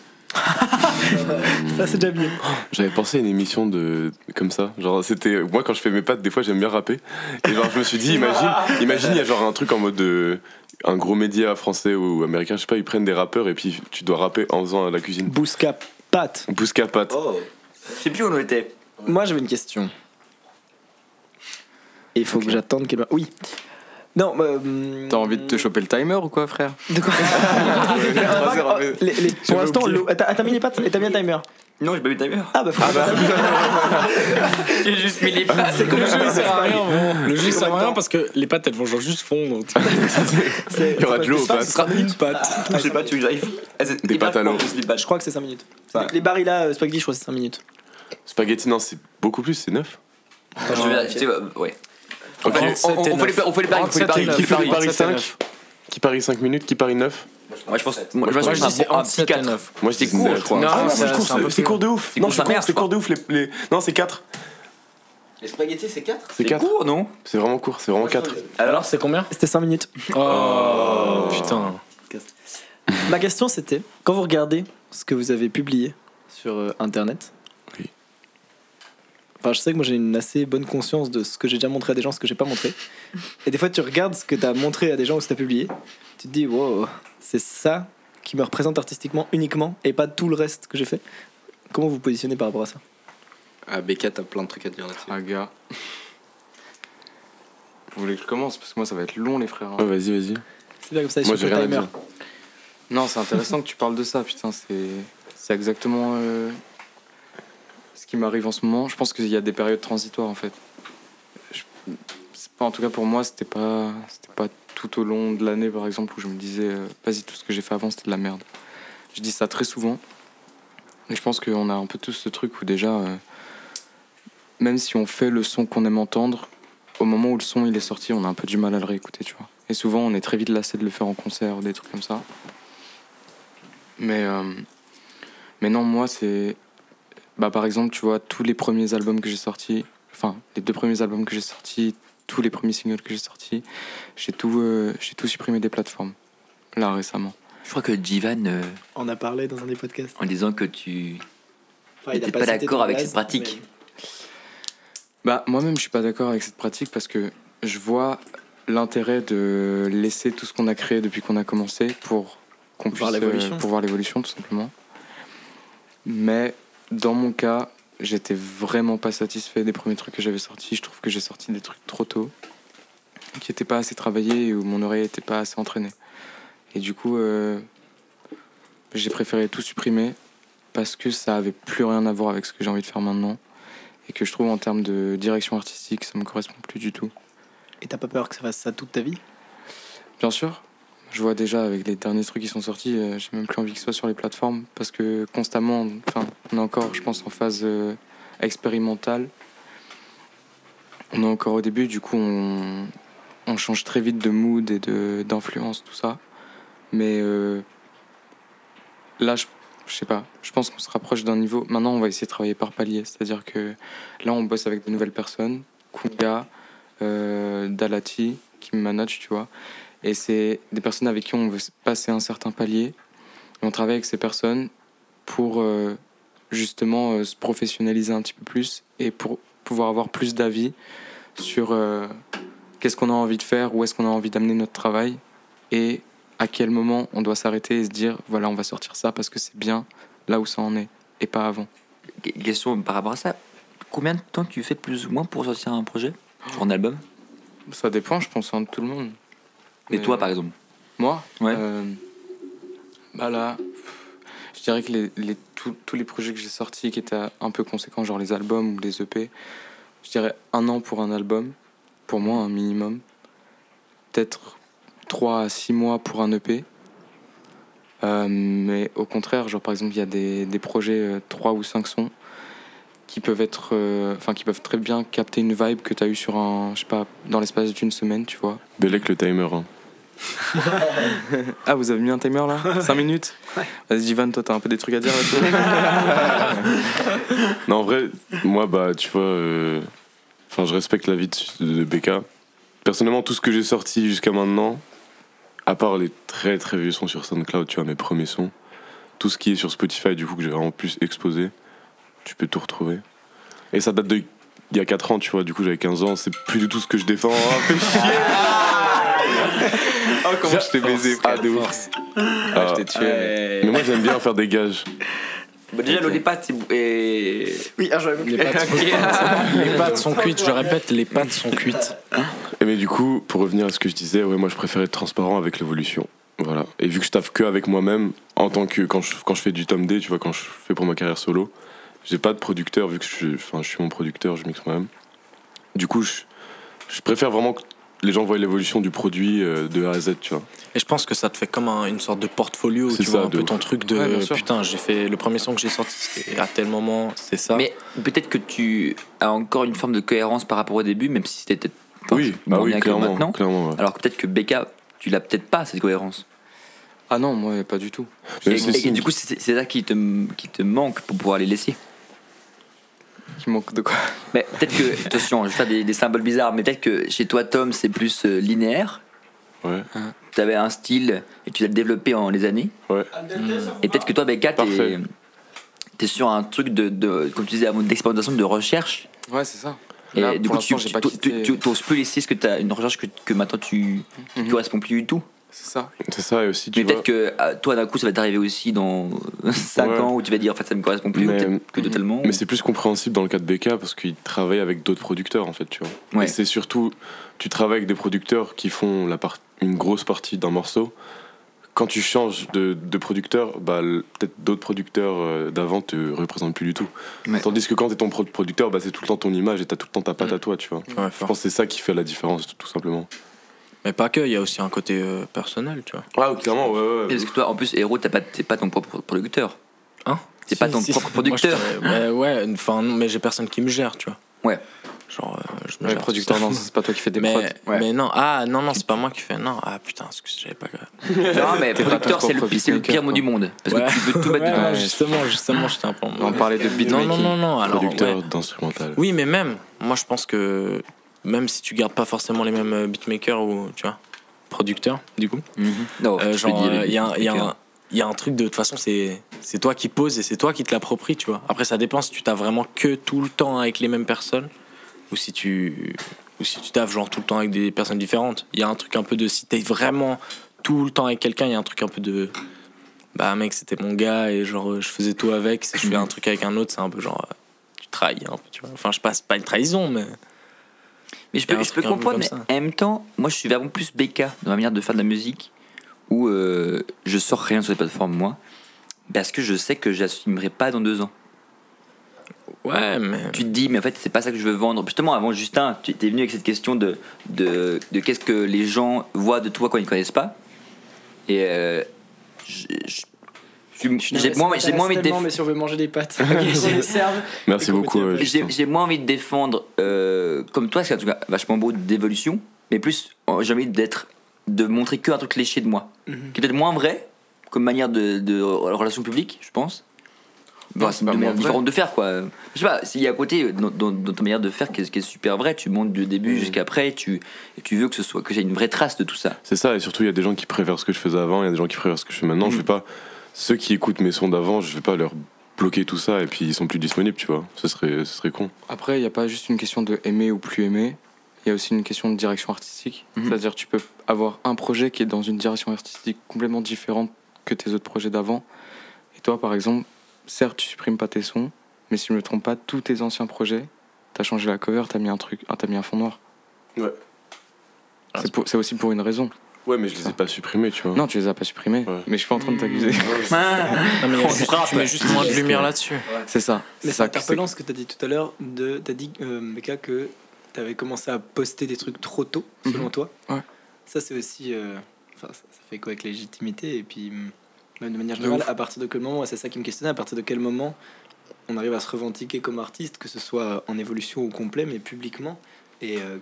Ça, c'est déjà bien. J'avais pensé à une émission de comme ça. Genre c'était moi quand je fais mes pattes des fois j'aime bien rapper. Et genre je me suis dit imagine (laughs) imagine il y a genre un truc en mode de un gros média français ou américain je sais pas ils prennent des rappeurs et puis tu dois rapper en faisant la cuisine. Bousca Pat. Bousca patte. Oh Je sais plus où on était. Moi, j'avais une question. Et il faut que j'attende qu'elle. Oui. Non, bah, hum, T'as envie de te choper le timer ou quoi, frère De quoi. (laughs) Les- les- Pour l'instant, t'as t'as mis les pâtes et t'as mis un timer Non, j'ai pas vu le timer. Ah bah, faut (laughs) J'ai juste mis les pattes. (laughs) c'est comme Le jeu, il ça sert à rien, bon. Le jeu, il sert à rien parce que les pâtes, elles vont genre juste fondre. Il y aura de l'eau aux pâtes. Ce sera une pâte. Je sais pas, tu veux que j'arrive Ah, c'est Des hyper pâtes à l'eau. Je crois que c'est 5 minutes. Ouais. Les barils là, spaghetti, je crois que c'est 5 minutes. Spaghetti, non, c'est beaucoup plus, c'est 9. Attends, je vais vérifier, ouais. On, fait les, paris, on fait les paris. Qui fait les paris. paris 5 Qui parie 5 minutes Qui parie 9 Moi, je pense, moi, je pense Moi, que je dis un, petit 7 et 4. 9. Moi je dis C'est court, je crois. Non, Ah, c'est- c'est court, de ouf. Non, c'est court, de ouf. Les, les- Non, c'est 4. Les spaghettis, c'est 4 C'est C'est 4. court, non C'est vraiment court, c'est vraiment 4. Alors, c'est combien C'était 5 minutes. Oh putain. Ma question c'était quand vous regardez ce que vous avez publié sur euh, internet. Enfin, je sais que moi j'ai une assez bonne conscience de ce que j'ai déjà montré à des gens, ce que j'ai pas montré. Et des fois, tu regardes ce que tu as montré à des gens ou ce que tu as publié, tu te dis, wow, c'est ça qui me représente artistiquement uniquement et pas tout le reste que j'ai fait. Comment vous positionnez par rapport à ça? Ah, Becca, t'as plein de trucs à dire là-dessus. Ah, gars. Vous voulez que je commence? Parce que moi, ça va être long, les frères. hein. Ouais, vas-y, vas-y. C'est bien comme ça, Moi sur j'ai le rien à timer. dire. Non, c'est intéressant que tu parles de ça, putain. C'est, c'est exactement euh, ce qui m'arrive en ce moment. Je pense qu'il y a des périodes transitoires, en fait. En tout cas, pour moi, c'était pas, c'était pas tout au long de l'année, par exemple, où je me disais, euh, vas-y, tout ce que j'ai fait avant, c'était de la merde. Je dis ça très souvent. Et je pense qu'on a un peu tous ce truc où déjà, euh, même si on fait le son qu'on aime entendre, au moment où le son il est sorti, on a un peu du mal à le réécouter, tu vois. Et souvent, on est très vite lassé de le faire en concert ou des trucs comme ça. Mais, euh, mais non, moi, c'est. Bah, par exemple, tu vois, tous les premiers albums que j'ai sortis, enfin, les deux premiers albums que j'ai sortis, tous les premiers singles que j'ai sortis, j'ai tout, euh, j'ai tout supprimé des plateformes, là, récemment. Je crois que Jivan, euh, On a parlé dans un des podcasts. en disant que tu Enfin, n'étais pas d'accord avec cette pratique. Bah, moi-même, je suis pas d'accord avec cette pratique parce que je vois l'intérêt de laisser tout ce qu'on a créé depuis qu'on a commencé pour qu'on puisse Voir l'évolution. euh, pour voir l'évolution tout simplement. Mais dans mon cas, j'étais vraiment pas satisfait des premiers trucs que j'avais sortis. Je trouve que j'ai sorti des trucs trop tôt, qui étaient pas assez travaillés et où mon oreille était pas assez entraînée. Et du coup, euh, j'ai préféré tout supprimer parce que ça avait plus rien à voir avec ce que j'ai envie de faire maintenant et que je trouve en termes de direction artistique, ça me correspond plus du tout. Et t'as pas peur que ça fasse ça toute ta vie? Bien sûr, je vois déjà avec les derniers trucs qui sont sortis, euh, j'ai même plus envie que ce soit sur les plateformes parce que constamment, enfin, on est encore, je pense, en phase euh, expérimentale. On est encore au début, du coup, on, change très vite de mood et de- d'influence, tout ça. Mais euh, là, je, je sais pas, je pense qu'on se rapproche d'un niveau. Maintenant, on va essayer de travailler par palier, c'est-à-dire que là, on bosse avec de nouvelles personnes, Kunga, Dalati, qui me manage, tu vois. Et c'est des personnes avec qui on veut passer un certain palier. Et on travaille avec ces personnes pour euh, justement euh, se professionnaliser un petit peu plus et pour pouvoir avoir plus d'avis sur euh, qu'est-ce qu'on a envie de faire, où est-ce qu'on a envie d'amener notre travail et à quel moment on doit s'arrêter et se dire voilà, on va sortir ça parce que c'est bien là où ça en est et pas avant. Qu- Question par rapport à ça. Combien de temps tu fais plus ou moins pour sortir un projet? Sur un album? Ça dépend, je pense, hein, de tout le monde. Mais Mais- toi, par exemple Moi Ouais. euh, Bah là, je dirais que les, les- tous- tous les projets que j'ai sortis qui étaient un peu conséquents, genre les albums ou les EP, je dirais un an pour un album, pour moi, un minimum. Peut-être 3 à 6 mois pour un EP. Euh, mais au contraire, genre par exemple, il y a des, des projets 3 ou 5 sons qui peuvent être euh, enfin qui peuvent très bien capter une vibe que tu as eu sur un je sais pas dans l'espace d'une semaine, tu vois. Bellec le timer. Hein. Ah, vous avez mis un timer là 5 minutes Vas-y, Jivan, toi, t'as un peu des trucs à dire là-dessus (laughs) Non, en vrai, moi, bah, tu vois, euh, enfin, je respecte l'avis de, de BK. Personnellement, tout ce que j'ai sorti jusqu'à maintenant, à part les très très vieux sons sur SoundCloud, tu vois, mes premiers sons, tout ce qui est sur Spotify, du coup, que j'ai vraiment plus exposé, tu peux tout retrouver. Et ça date de il y a 4 ans, tu vois, du coup, j'avais 15 ans, c'est plus du tout ce que je défends. Fais chier Oh, comment je t'ai baisé, Ah, de ouf. Ah, je t'ai tué. Mais moi, j'aime bien faire des gages. bah, Déjà, Lollipop, c'est. Et... Oui, ah, j'avais Les pâtes, (laughs) les pâtes sont cuites, je répète, les pâtes sont cuites. Et mais du coup, pour revenir à ce que je disais, ouais, moi je préfère être transparent avec l'évolution. Voilà. Et vu que je taffe que avec moi-même, en tant que quand je, quand je fais du Tom D, tu vois, quand je fais pour ma carrière solo, j'ai pas de producteur vu que je, enfin, je suis mon producteur, je mixe moi-même. Du coup, je, je préfère vraiment que les gens voient l'évolution du produit euh, de A à Z, tu vois. Et je pense que ça te fait comme un- une sorte de portfolio, C'est tu ça, vois, un de peu ouf. ton truc de Ouais, putain, j'ai fait le premier son que j'ai sorti, c'était à tel moment, c'est ça. Mais peut-être que tu as encore une forme de cohérence par rapport au début, même si c'était peut-être pas oui, bah oui, bien que clairement. maintenant. clairement ouais. Alors que peut-être que Becca, tu l'as peut-être pas cette cohérence. Ah non, moi, pas du tout. Mais Et, du coup, c'est c'est ça qui te, qui te manque pour pouvoir les laisser. Qui manque de quoi Mais peut-être que, attention, je vais faire des, des symboles bizarres, mais peut-être que chez toi, Tom, c'est plus euh, linéaire. Ouais. Tu avais un style et tu l'as développé en les années. Ouais. Et peut-être que toi, Becca, t'es Parfait. es sur un truc de, de comme tu disais, avant d'expérimentation, de recherche. Ouais, c'est ça. Et Là, du coup, tu, tu, tu, tu oses plus laisser ce que tu as une recherche que, que maintenant tu qui Mhm. te correspond plus du tout. C'est ça. C'est ça, et aussi, tu Mais peut-être que ah, toi, d'un coup, ça va t'arriver aussi dans (laughs) 5 Ouais. ans où tu vas dire en fait ça me correspond plus, Mais- peut-être que totalement. Mais c'est plus compréhensible dans le cas de BK parce qu'il travaille avec d'autres producteurs en fait, tu vois. Ouais. Et c'est surtout, tu travailles avec des producteurs qui font la part- une grosse partie d'un morceau. Quand tu changes de, de producteur, bah, peut-être d'autres producteurs euh, d'avant te représentent plus du tout. Ouais. Tandis que quand tu es ton pro- producteur, bah, c'est tout le temps ton image et tu as tout le temps ta patte à toi, tu vois. Ouais, Je pense que c'est ça qui fait la différence, tout simplement. Mais pas que, il y a aussi un côté euh, personnel, tu vois. Ah, clairement, ouais, ouais. Et Parce que toi, en plus, Héros, t'as pas, t'es pas ton propre producteur. Hein T'es pas Si, ton si. propre Moi, je producteur. ouais, (laughs) ouais, enfin, non, mais j'ai personne qui me gère, tu vois. Ouais. Genre, euh, je me Ouais, gère. producteur, non, c'est pas toi qui fais des mais, prods. Ouais. mais non, ah non, non, c'est pas moi qui fais. Non, ah putain, excuse, j'avais pas. Non, (laughs) mais T'es pas producteur, ton c'est le, propre c'est le pire mot du monde. Parce Ouais. que tu peux tout mettre Ouais, dedans. ouais, justement, justement, j'étais un peu en On parlait de Non, beatmaking. non, non, non, alors. producteur ouais. d'instrumental. Oui, mais même, moi je pense que même si tu gardes pas forcément les mêmes euh, beatmakers ou, tu vois, producteurs, du coup, Mhm. Non, euh, genre, il y, a un- y a un- y a un truc de toute façon, c'est c'est toi qui poses et c'est toi qui te l'appropries, tu vois. Après, ça dépend si tu t'as vraiment que tout le temps avec les mêmes personnes ou si tu ou si tu taffes genre tout le temps avec des personnes différentes. Il y a un truc un peu de si t'es vraiment tout le temps avec quelqu'un, il y a un truc un peu de bah mec, c'était mon gars et genre euh, je faisais tout avec. Si je fais un truc avec un autre, c'est un peu genre euh, tu trahis un peu, tu vois. Enfin, je passe pas une trahison, mais Mais je peux, je comprendre, mais en même temps, moi je suis vraiment plus BK dans ma manière de faire de la musique où euh, je sors rien sur les plateformes, moi, parce que je sais que j'assumerai pas dans deux ans. ouais, mais Tu te dis, mais en fait, c'est pas ça que je veux vendre. Justement, avant, Justin, tu es venu avec cette question de, de, de qu'est-ce que les gens voient de toi quand ils ne connaissent pas. Et euh, je- je- j'ai moins, j'ai moins envie de déf- mais si on veut manger des pâtes, (laughs) qu'on les serve. Merci Et qu'on beaucoup. retient pas. j'ai Justin. j'ai moins envie de défendre, comme toi, c'est en tout cas vachement beau d'évolution, mais plus euh, j'ai envie d'être, de montrer que un truc léché de moi, Mhm. qui est peut-être moins vrai comme manière de, de relation publique, je pense. Enfin, c'est une manière différente de faire quoi. Je sais pas, s'il y a à côté dans, dans- dans ta manière de faire qui est, qui est super vrai, tu montes du début Mhm. jusqu'après, tu, et tu veux que ce soit que j'ai une vraie trace de tout ça. C'est ça, et surtout, il y a des gens qui préfèrent ce que je faisais avant, il y a des gens qui préfèrent ce que je fais maintenant. Je vais pas. Ceux qui écoutent mes sons d'avant, je vais pas leur bloquer tout ça et puis ils sont plus disponibles, tu vois. Ce serait, ce serait con. Après, il n'y a pas juste une question de aimer ou plus aimer. Il y a aussi une question de direction artistique. Mhm. C'est-à-dire tu peux avoir un projet qui est dans une direction artistique complètement différente que tes autres projets d'avant. Et toi, par exemple, certes, tu supprimes pas tes sons, mais si je me trompe pas, tous tes anciens projets, t'as changé la cover, t'as mis un truc, ah, t'as mis un fond noir. Ouais. C'est aussi pour une raison. Ouais, mais je les ai pas supprimés, tu vois. Non, tu les as pas supprimés, Ouais. mais je suis pas en train de t'accuser. (laughs) Non, mais il y a On juste- frappe. tu mets juste moins de lumière là-dessus. c'est ça. Mais C'est c'est ça. que- interpellant ce que tu as dit tout à l'heure. de- Tu as dit, euh, Meka, que tu avais commencé à poster des trucs trop tôt, selon Mhm. toi. Ouais. Ça, c'est aussi. euh, Enfin, ça, ça fait quoi avec légitimité Et puis, hum, même de manière générale, à partir de quel moment, ouais, c'est ça qui me questionnait, à partir de quel moment on arrive à se revendiquer comme artiste, que ce soit en évolution ou complet, mais publiquement et euh,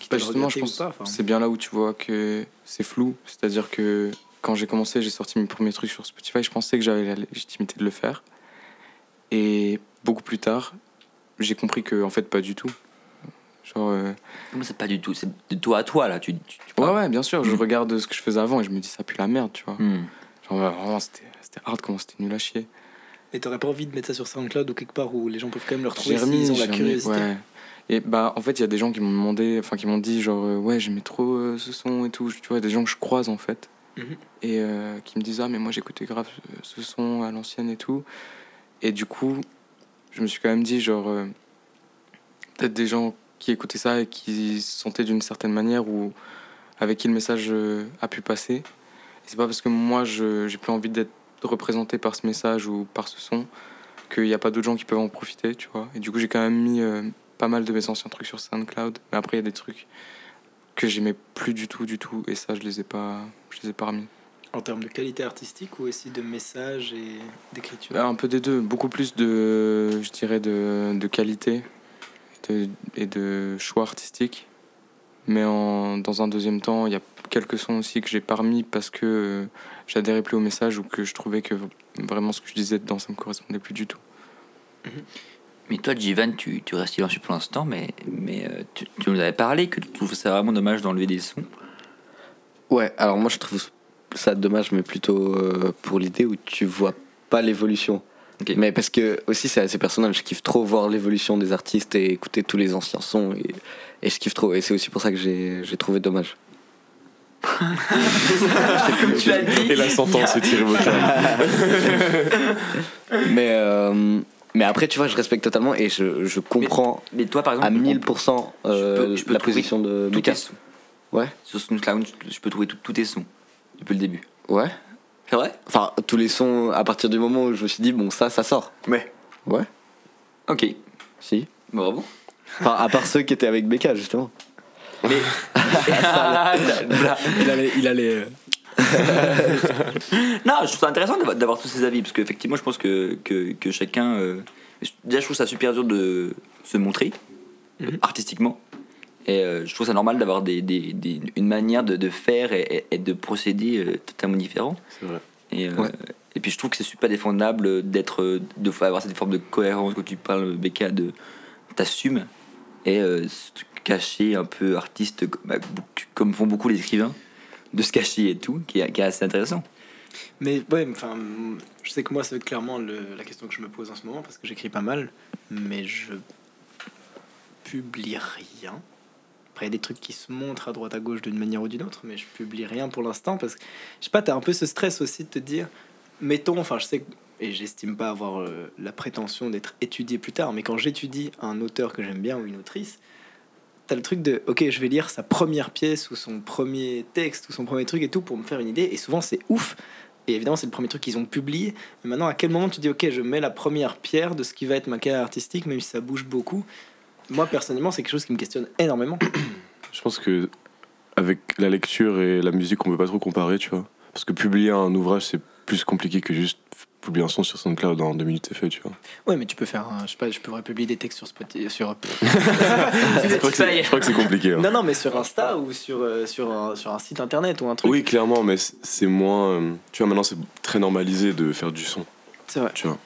quitte Bah, justement, je pense c'est bien là où tu vois que c'est flou. C'est-à-dire que quand j'ai commencé, j'ai sorti mes premiers trucs sur Spotify, je pensais que j'avais la légitimité de le faire. Et beaucoup plus tard, j'ai compris que en fait pas du tout. Genre, euh, Moi, c'est pas du tout, c'est de toi à toi là. Tu, tu, tu ouais, ouais, bien sûr, je regarde ce que je faisais avant et je me dis ça pue la merde, tu vois. Hmm. Genre, ouais, vraiment, c'était c'était hard, comment c'était nul à chier. Et t'aurais pas envie de mettre ça sur SoundCloud ou quelque part où les gens peuvent quand même le retrouver s'ils ont la curiosité. ouais. Et bah, en fait, il y a des gens qui m'ont demandé, enfin, qui m'ont dit, genre, euh, ouais, j'aimais trop euh, ce son et tout. Tu vois, des gens que je croise, en fait. Mhm. Et euh, qui me disent, ah, mais moi, j'écoutais grave euh, ce son à l'ancienne et tout. Et du coup, je me suis quand même dit, genre, peut-être des gens qui écoutaient ça et qui se sentaient d'une certaine manière ou avec qui le message a pu passer. C'est pas parce que moi j'ai plus envie d'être représenté par ce message ou par ce son qu'il n'y a pas d'autres gens qui peuvent en profiter, tu vois. Et du coup, j'ai quand même mis pas mal de mes anciens trucs sur SoundCloud. Mais après, il y a des trucs que j'aimais plus du tout, du tout. Et ça, je les ai pas, je les ai pas remis. En termes de qualité artistique ou aussi de message et d'écriture? Un peu des deux. Beaucoup plus de, je dirais, de, de qualité de- et de choix artistique. Mais en, dans un deuxième temps, il y a quelques sons aussi que j'ai pas remis parce que euh, j'adhérais plus au message ou que je trouvais que vraiment ce que je disais dedans, ça me correspondait plus du tout. Mais toi, Jivan, tu, tu restes silencieux pour l'instant, mais, mais euh, tu, tu nous avais parlé que tu trouves ça vraiment dommage d'enlever des sons. Ouais, alors moi je trouve ça dommage, mais plutôt euh, pour l'idée où tu vois pas l'évolution. Ok. Mais parce que aussi c'est assez personnel, je kiffe trop voir l'évolution des artistes et écouter tous les anciens sons et, et je kiffe trop. Et c'est aussi pour ça que j'ai j'ai trouvé dommage. (laughs) tu l'as dit. Et la sentence est irrévocable. (laughs) Mais, euh, mais après, tu vois, je respecte totalement et je, je comprends Mais toi, par à exemple, 1000% euh, Je peux- je peux la position de tes sons. Ouais, Sur SoundCloud, je peux trouver tous tes sons depuis le début. ouais. C'est vrai? Enfin, tous les sons à partir du moment où je me suis dit, bon, ça, ça sort. Ouais. Ouais, Ok, si. bravo. Enfin, à part ceux qui étaient avec Becca, justement. (laughs) (laughs) Il allait. Il allait euh, (laughs) Non, je trouve ça intéressant d'avoir- tous ces avis, parce qu'effectivement, je pense que, que, que chacun. euh, déjà, je trouve ça super dur de se montrer euh, artistiquement. Et euh, je trouve ça normal d'avoir des, des, des- une manière de, de faire et, de procéder euh, totalement différent. C'est vrai. Et, euh, Ouais. et puis je trouve que c'est super défendable d'être, de avoir cette forme de cohérence quand tu parles, Becca, de t'assumes et euh, se cacher un peu artiste, bah, comme font beaucoup les écrivains, de se cacher et tout, qui qui est assez intéressant. Mais ouais, enfin, je sais que moi, c'est clairement la question que je me pose en ce moment parce que j'écris pas mal, mais je publie rien. Après, il y a des trucs qui se montrent à droite à gauche d'une manière ou d'une autre, mais je publie rien pour l'instant parce que je sais pas, t'as un peu ce stress aussi de te dire, mettons, enfin, je sais et j'estime pas avoir euh, la prétention d'être étudié plus tard, mais quand j'étudie un auteur que j'aime bien ou une autrice, le truc de, ok, je vais lire sa première pièce ou son premier texte ou son premier truc et tout pour me faire une idée, et souvent c'est ouf. Et évidemment, c'est le premier truc qu'ils ont publié. Mais maintenant, à quel moment tu dis, ok, je mets la première pierre de ce qui va être ma carrière artistique, même si ça bouge beaucoup? Moi, personnellement, c'est quelque chose qui me questionne énormément. Je pense que avec la lecture et la musique, on peut pas trop comparer, tu vois. Parce que publier un ouvrage, c'est plus compliqué que juste publier un son sur SoundCloud en deux minutes, c'est fait, tu vois. Ouais, mais tu peux faire, un- je sais pas, je pourrais publier des textes sur Spotify, sur. (laughs) Je crois que c'est- je crois que c'est compliqué. hein. non, non, mais sur Insta ou sur, euh, sur, un, sur un site internet ou un truc. Oui, clairement, mais c'est moins. euh, Tu vois, maintenant, c'est très normalisé de faire du son, c'est vrai. tu vois.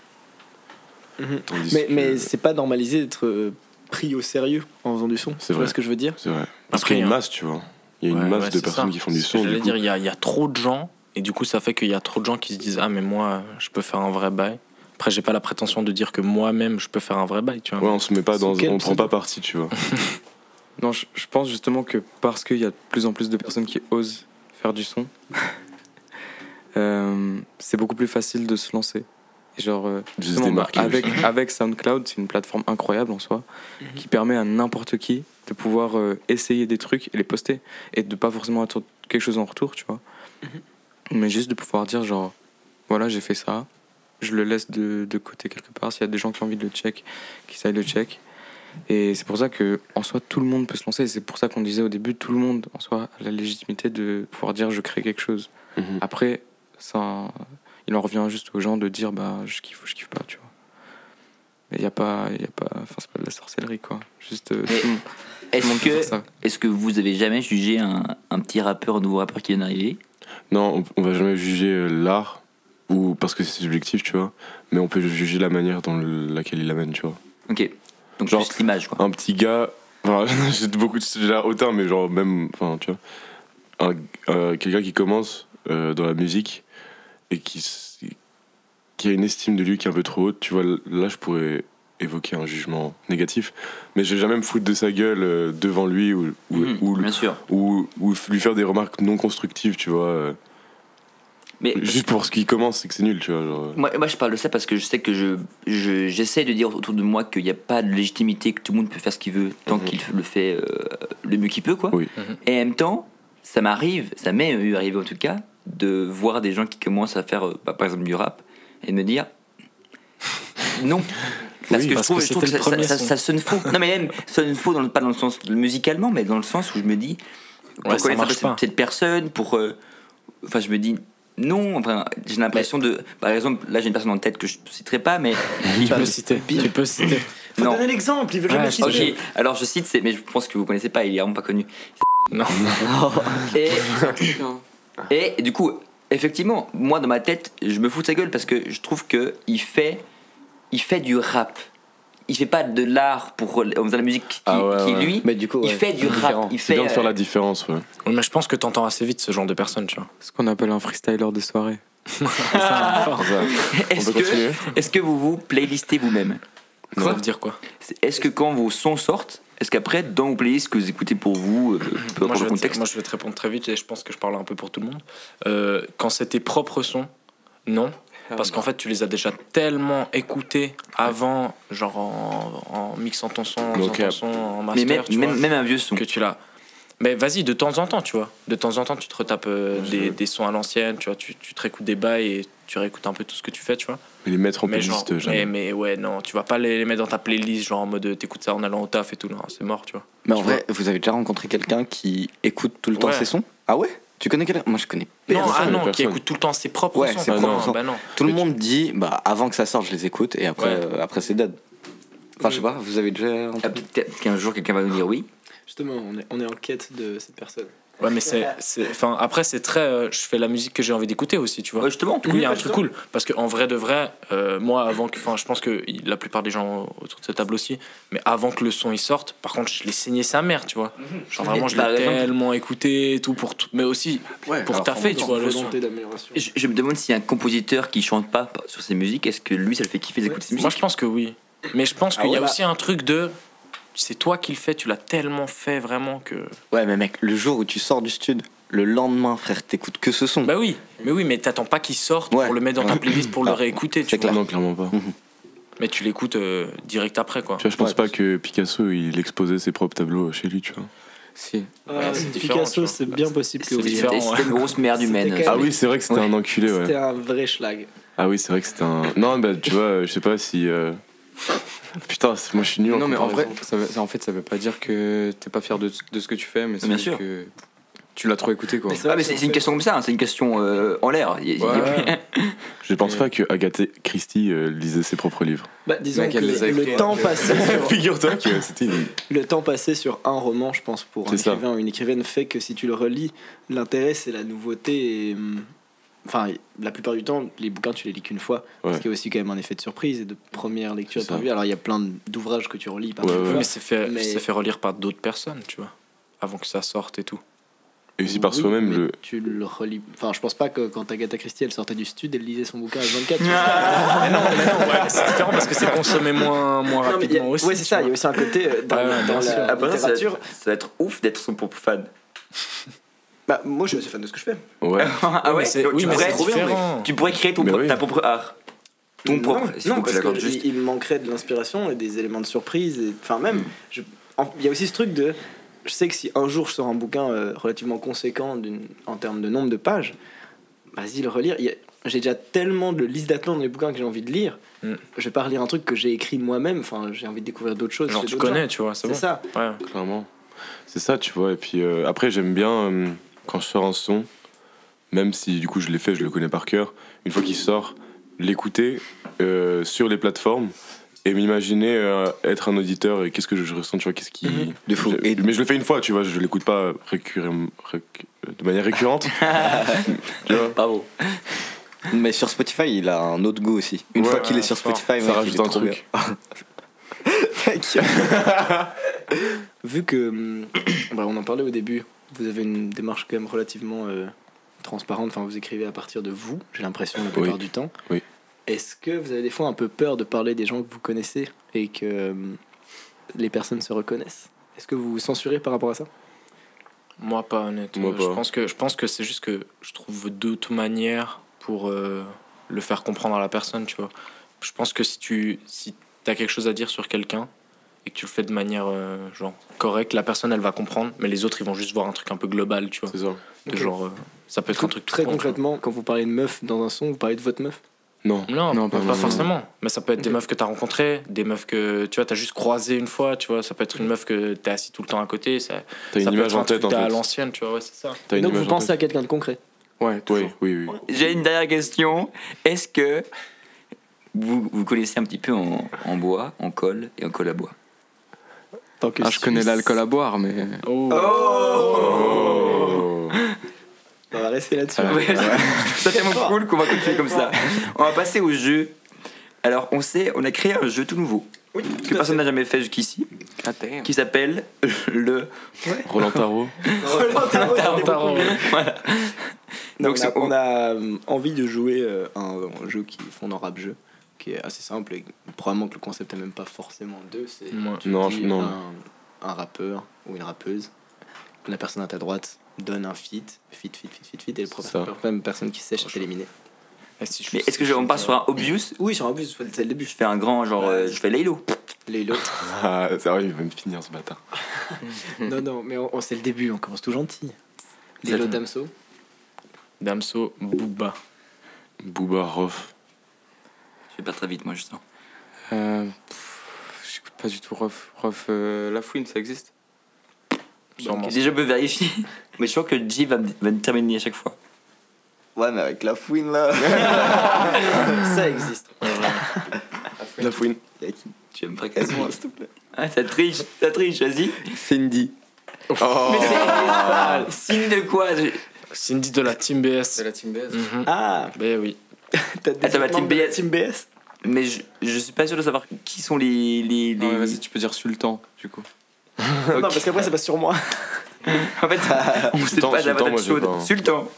Mhm. Mais, que- mais c'est pas normalisé d'être euh, pris au sérieux en faisant du son. C'est vrai. ce que je veux dire? C'est vrai. Parce qu'il y a une masse, tu vois. Il y a une Ouais, masse ouais, de personnes ça. qui font du son. J'allais Du coup. dire, il y a, il y a trop de gens, et du coup, ça fait qu'il y a trop de gens qui se disent Ah, mais moi, je peux faire un vrai bail. Après, j'ai pas la prétention de dire que moi-même, je peux faire un vrai bail, tu vois. Ouais, on se met pas dans. On prend pas parti, tu vois. (laughs) Non, je, je pense justement que parce qu'il y a de plus en plus de personnes qui osent faire du son, (laughs) euh, c'est beaucoup plus facile de se lancer. Et genre, euh, bah, démarquer avec, (laughs) avec SoundCloud, c'est une plateforme incroyable en soi, Mhm. qui permet à n'importe qui de pouvoir euh, essayer des trucs et les poster, et de pas forcément attendre quelque chose en retour, tu vois. Mhm. Mais juste de pouvoir dire, genre, voilà, j'ai fait ça, je le laisse de, de côté quelque part. S'il y a des gens qui ont envie de le check, qui savent le check. Et c'est pour ça que en soi tout le monde peut se lancer. C'est pour ça qu'on disait au début tout le monde en soi a la légitimité de pouvoir dire je crée quelque chose. Mhm. Après, ça, il en revient juste aux gens de dire bah je kiffe ou je kiffe pas, tu vois. Mais il y a pas, y a pas, enfin c'est pas de la sorcellerie quoi. Juste euh, Est-ce que, est que vous avez jamais jugé un, un petit rappeur, un nouveau rappeur qui vient d'arriver? Non, on, on va jamais juger euh, l'art, ou parce que c'est subjectif, tu vois. Mais on peut juger la manière dans le- laquelle il l'amène, tu vois. Ok. Donc Genre- juste l'image, quoi. un petit gars enfin, (laughs) j'ai beaucoup de l'air hautain mais genre même enfin tu vois un, euh, quelqu'un qui commence euh, dans la musique et qui qui a une estime de lui qui est un peu trop haute tu vois là je pourrais évoquer un jugement négatif mais je vais jamais me foutre de sa gueule euh, devant lui ou ou, Mhm, ou, bien sûr. ou- ou lui faire des remarques non constructives tu vois euh. Mais Juste pour ce qui commence, c'est que c'est nul, tu vois. Genre... moi, moi, je parle de ça parce que je sais que je, je- j'essaie de dire autour de moi qu'il n'y a pas de légitimité, que tout le monde peut faire ce qu'il veut tant qu'il le fait euh, le mieux qu'il peut, quoi. Oui. Et en même temps, ça m'arrive, ça m'est arrivé en tout cas, de voir des gens qui commencent à faire, euh, bah, par exemple, du rap et de me dire non. Parce Oui, que parce je trouve, que je trouve que c'était ça, ça- ça sonne faux. Non, mais même, ça sonne faux, dans, pas dans le sens musicalement, mais dans le sens où je me dis pour Ouais, ça connaître cette, cette personne, pour. euh, Enfin, je me dis non, enfin, j'ai l'impression de. Par exemple, là, j'ai une personne en tête que je ne citerai pas, mais. (laughs) Tu peux citer. Tu peux citer. Faut Non. donner l'exemple, il veut jamais Ouais, citer. Alors je cite, mais je pense que vous connaissez pas, il est vraiment pas connu. Non. Et, (laughs) et du coup, effectivement, moi dans ma tête, je me fous de sa gueule parce que je trouve que il fait, il fait du rap. Il fait pas de l'art pour en faisant la musique qui, Ah ouais, qui, ouais. lui. Mais du coup, il fait du rap. différent. Il fait. bien de faire euh, la différence, ouais. Mais je pense que t'entends assez vite ce genre de personnes, tu vois. Ce qu'on appelle un freestyler de soirée. (laughs) Est-ce que, est-ce que vous vous playlistez vous-même? Ça veut dire quoi? Est-ce que quand vos sons sortent, est-ce qu'après dans vos playlists que vous écoutez pour vous, euh, peu moi je, le vais te, contexte, moi, je vais te répondre très vite et je pense que je parle un peu pour tout le monde. Euh, quand c'est tes propres sons, non. Parce qu'en fait, tu les as déjà tellement écoutés avant, genre en, en mixant ton son, en faisant Ok. ton son, en mais master, même, tu vois, même, même un vieux son. que tu l'as. Mais vas-y, de temps en temps, tu vois. De temps en temps, tu te retapes euh, des, des sons à l'ancienne, tu vois. Tu, tu te réécoutes des bails et tu réécoutes un peu tout ce que tu fais, tu vois. Mais les mettre en mais, genre, playlist, jamais. mais, mais ouais, non, tu vas pas les, les mettre dans ta playlist, genre en mode euh, t'écoutes ça en allant au taf et tout. Non, c'est mort, tu vois. Mais en Tu vrai, vous avez déjà rencontré quelqu'un qui écoute tout le temps ses sons? Ah ouais? Tu connais quelqu'un? Moi je connais Non, personne. ah non, qui écoute tout le temps ses propres Ouais, sons. ses bah propres non, sons. bah non. Tout le monde dit, bah avant que ça sorte, je les écoute et après, Ouais. euh, après c'est dead. Enfin, je sais pas, vous avez déjà. Ah, Peut-être qu'un jour quelqu'un va nous dire oui. Justement, on est, on est en quête de cette personne. Ouais, mais c'est. c'est- Enfin, après, c'est très. euh, je fais la musique que j'ai envie d'écouter aussi, tu vois. Ouais, justement. Du coup, il y a un truc cool. Parce qu'en vrai de vrai, euh, moi, avant que. Enfin, je pense que la plupart des gens autour de cette table aussi, mais avant que le son il sorte, par contre, je l'ai saigné sa mère, tu vois. Genre vraiment, je l'ai exemple. tellement écouté et tout, pour tout. Mais aussi pour taffer, tu vois, le son. Je, je me demande s'il y a un compositeur qui chante pas sur ses musiques, est-ce que lui ça le fait kiffer d'écouter ses musiques Moi, je pense que oui. Mais je pense Ah qu'il y a bah- aussi un truc de. C'est toi qui le fais, tu l'as tellement fait vraiment que. Ouais, mais mec, le jour où tu sors du stud, le lendemain, frère, t'écoutes que ce son. Bah oui, mais oui, mais t'attends pas qu'il sorte Ouais. pour le mettre dans ta playlist pour le Ah, réécouter, tu c'est vois. clair. Non, clairement pas. Mais tu l'écoutes euh, direct après, quoi. Tu vois, je pense Ouais. pas que Picasso, il exposait ses propres tableaux chez lui, tu vois. Si. Tu Picasso, c'est bien possible que oui. C'était une grosse merde humaine. Ah oui, c'est vrai que c'était Ouais. un enculé, ouais. C'était un vrai schlag. Ah oui, c'est vrai que c'était un. Non, bah tu vois, je sais pas si. euh, (laughs) Putain, moi je suis nul Non, mais en vrai, ça veut- ça, en fait, ça veut pas dire que t'es pas fier de, de ce que tu fais, mais c'est Bien juste sûr. que tu l'as trop écouté, quoi. Ah, mais c'est c'est une question comme ça, hein, c'est une question euh, en l'air. Il y a- il y a- Ouais. (laughs) Je pense pas que Agatha Christie euh, lisait ses propres livres. Bah, disons Mec, que elle les a le écrits, temps hein. passé (laughs) sur Figure-toi que c'était une. le temps passé sur un roman, je pense, pour un C'est ça. écrivain ou une écrivaine, fait que si tu le relis, l'intérêt c'est la nouveauté. Et, hum, enfin, la plupart du temps, les bouquins tu les lis qu'une fois, parce qu'il y a aussi quand même un effet de surprise et de première lecture. De vue. Alors il y a plein d'ouvrages que tu relis par. Mais c'est fait, Mais- c'est fait relire par d'autres personnes, tu vois. Avant que ça sorte et tout. Et aussi par Oui, soi-même, le. Tu le relis. Enfin, je pense pas que quand Agatha Christie elle sortait du stud, elle lisait son bouquin à 24. tu vois. mais non, mais non, ouais, c'est différent parce que c'est consommé moins, moins Non, a- rapidement aussi. ouais, c'est ça. Il y a aussi un côté euh, dans, Ouais, dans la Ah, ça, va littérature. être, ça va être ouf d'être son propre fan. Bah, moi, je suis assez fan de ce que je fais. Ouais. (laughs) ah ouais, mais c'est- oui, tu, mais pourrais, c'est différent. tu pourrais créer ton pro- oui. ta propre art. Ton propre. Non, s'il non parce j'accorde que juste. il, me manquerait de l'inspiration et des éléments de surprise. Et, enfin, même, en- il y a aussi ce truc de. Je sais que si un jour je sors un bouquin euh, relativement conséquent en termes de nombre de pages, vas-y le relire. A- J'ai déjà tellement de listes d'attente dans les bouquins que j'ai envie de lire. Mm. Je vais pas relire un truc que j'ai écrit moi-même. Enfin, j'ai envie de découvrir d'autres choses. Genre, tu connais, gens. tu vois, c'est C'est bon. ça. Ouais. Clairement. C'est ça, tu vois. Et puis euh, après, j'aime bien euh, quand je sors un son, même si du coup je l'ai fait, je le connais par cœur, une fois qu'il sort, l'écouter euh, sur les plateformes et m'imaginer euh, être un auditeur et qu'est-ce que je, je ressens, tu vois, qu'est-ce qui. Mhm. De fou. Je- Mais je le fais une fois, tu vois, je l'écoute pas réc- de manière récurrente. (laughs) tu vois Bravo. Mais sur Spotify, il a un autre goût aussi. Une Ouais, fois qu'il est sur. Spotify, Ça rajoute un truc. (laughs) (laughs) Vu que, hum, (clears throat) bah, on en parlait au début, vous avez une démarche quand même relativement euh, transparente. Enfin, vous écrivez à partir de vous, j'ai l'impression la plupart Oui. du temps. Oui. Est-ce que vous avez des fois un peu peur de parler des gens que vous connaissez et que hum, les personnes se reconnaissent? Est-ce que vous vous censurez par rapport à ça? Moi, pas honnêtement. Moi, Je pas. pense que, je pense que c'est juste que je trouve de toute manière, pour euh, le faire comprendre à la personne, tu vois. Je pense que si tu si as quelque chose à dire sur quelqu'un et que tu le fais de manière euh, genre correcte, la personne elle va comprendre, mais les autres ils vont juste voir un truc un peu global, tu vois. C'est ça. De genre, euh, ça peut être un truc tout Très concrètement, quand vous parlez de meuf dans un son, vous parlez de votre meuf? Non. Non, Non, pas, pas pas vraiment. forcément. Mais ça peut être des meufs que tu as rencontrées, des meufs que tu vois, as juste croisé une fois, tu vois. Ça peut être une meuf que tu es assis tout le temps à côté. Ça, T'as ça une peut image en tête en à l'ancienne, tu vois, ouais, c'est ça. T'as une Donc vous pensez à quelqu'un de concret? Ouais, Oui, oui, oui. J'ai une dernière question. Est-ce que vous, vous connaissez un petit peu en, en bois, en colle et en colle à bois? Tant que Ah, je connais l'alcool à boire, mais. Oh. Oh. On va rester là-dessus. Ouais, C'est (laughs) tellement cool qu'on va continuer comme ça. On va passer au jeu. Alors, on sait, on a créé un jeu tout nouveau que personne n'a jamais fait jusqu'ici, Ah, qui s'appelle le. Roland Tarot. (laughs) Tarot. Voilà. Donc Donc, c'est- on, a euh, envie de jouer euh, un, jeu qui fond dans rap jeu, qui est assez simple et probablement que le concept est même pas forcément deux. C'est Non, non. Un, un rappeur ou une rappeuse, la personne à ta droite donne un feat, feat, feat, feat, feat, feat, et le la même personne qui sèche est éliminée. Mais est-ce que je, on passe sur un obvious? Oui, sur un bus, c'est le début. Je fais un grand, genre, euh, je fais Laylo. Les l'autre. (laughs) Ah, c'est vrai, il va me finir ce matin. (laughs) non, non, mais on, on- c'est le début, on commence tout gentil. Les Exactement. Damso. Damso, Booba. Booba, Rof. Je vais pas très vite, moi, justement. Euh, pff, J'écoute pas du tout Rof. Rof, euh, La Fouine, ça existe? Sûrement. Déjà, je peux vérifier. (laughs) Mais je sûr que J va, me- va me terminer à chaque fois. Ouais, mais avec la fouine là. (laughs) Ça existe. La fouine. Tu me fracasser, moi, s'il te plaît. Ah, ça triche, ça triche, vas-y. Cindy. Mais c'est signe de quoi je- Cindy de la Team BS. la Team BS Mhm. Ah, Ben oui. (laughs) t'as des Attends, membres team de la BS. Team BS Mais je, je suis pas sûr de savoir qui sont les. les, Non, vas-y, tu peux dire Sultan, du coup. (laughs) Non, parce qu'après, ça passe sur moi. (laughs) En fait, on sait Sultan, pas de la Sultan, patate moi, j'ai chaude. pas, hein. Sultan.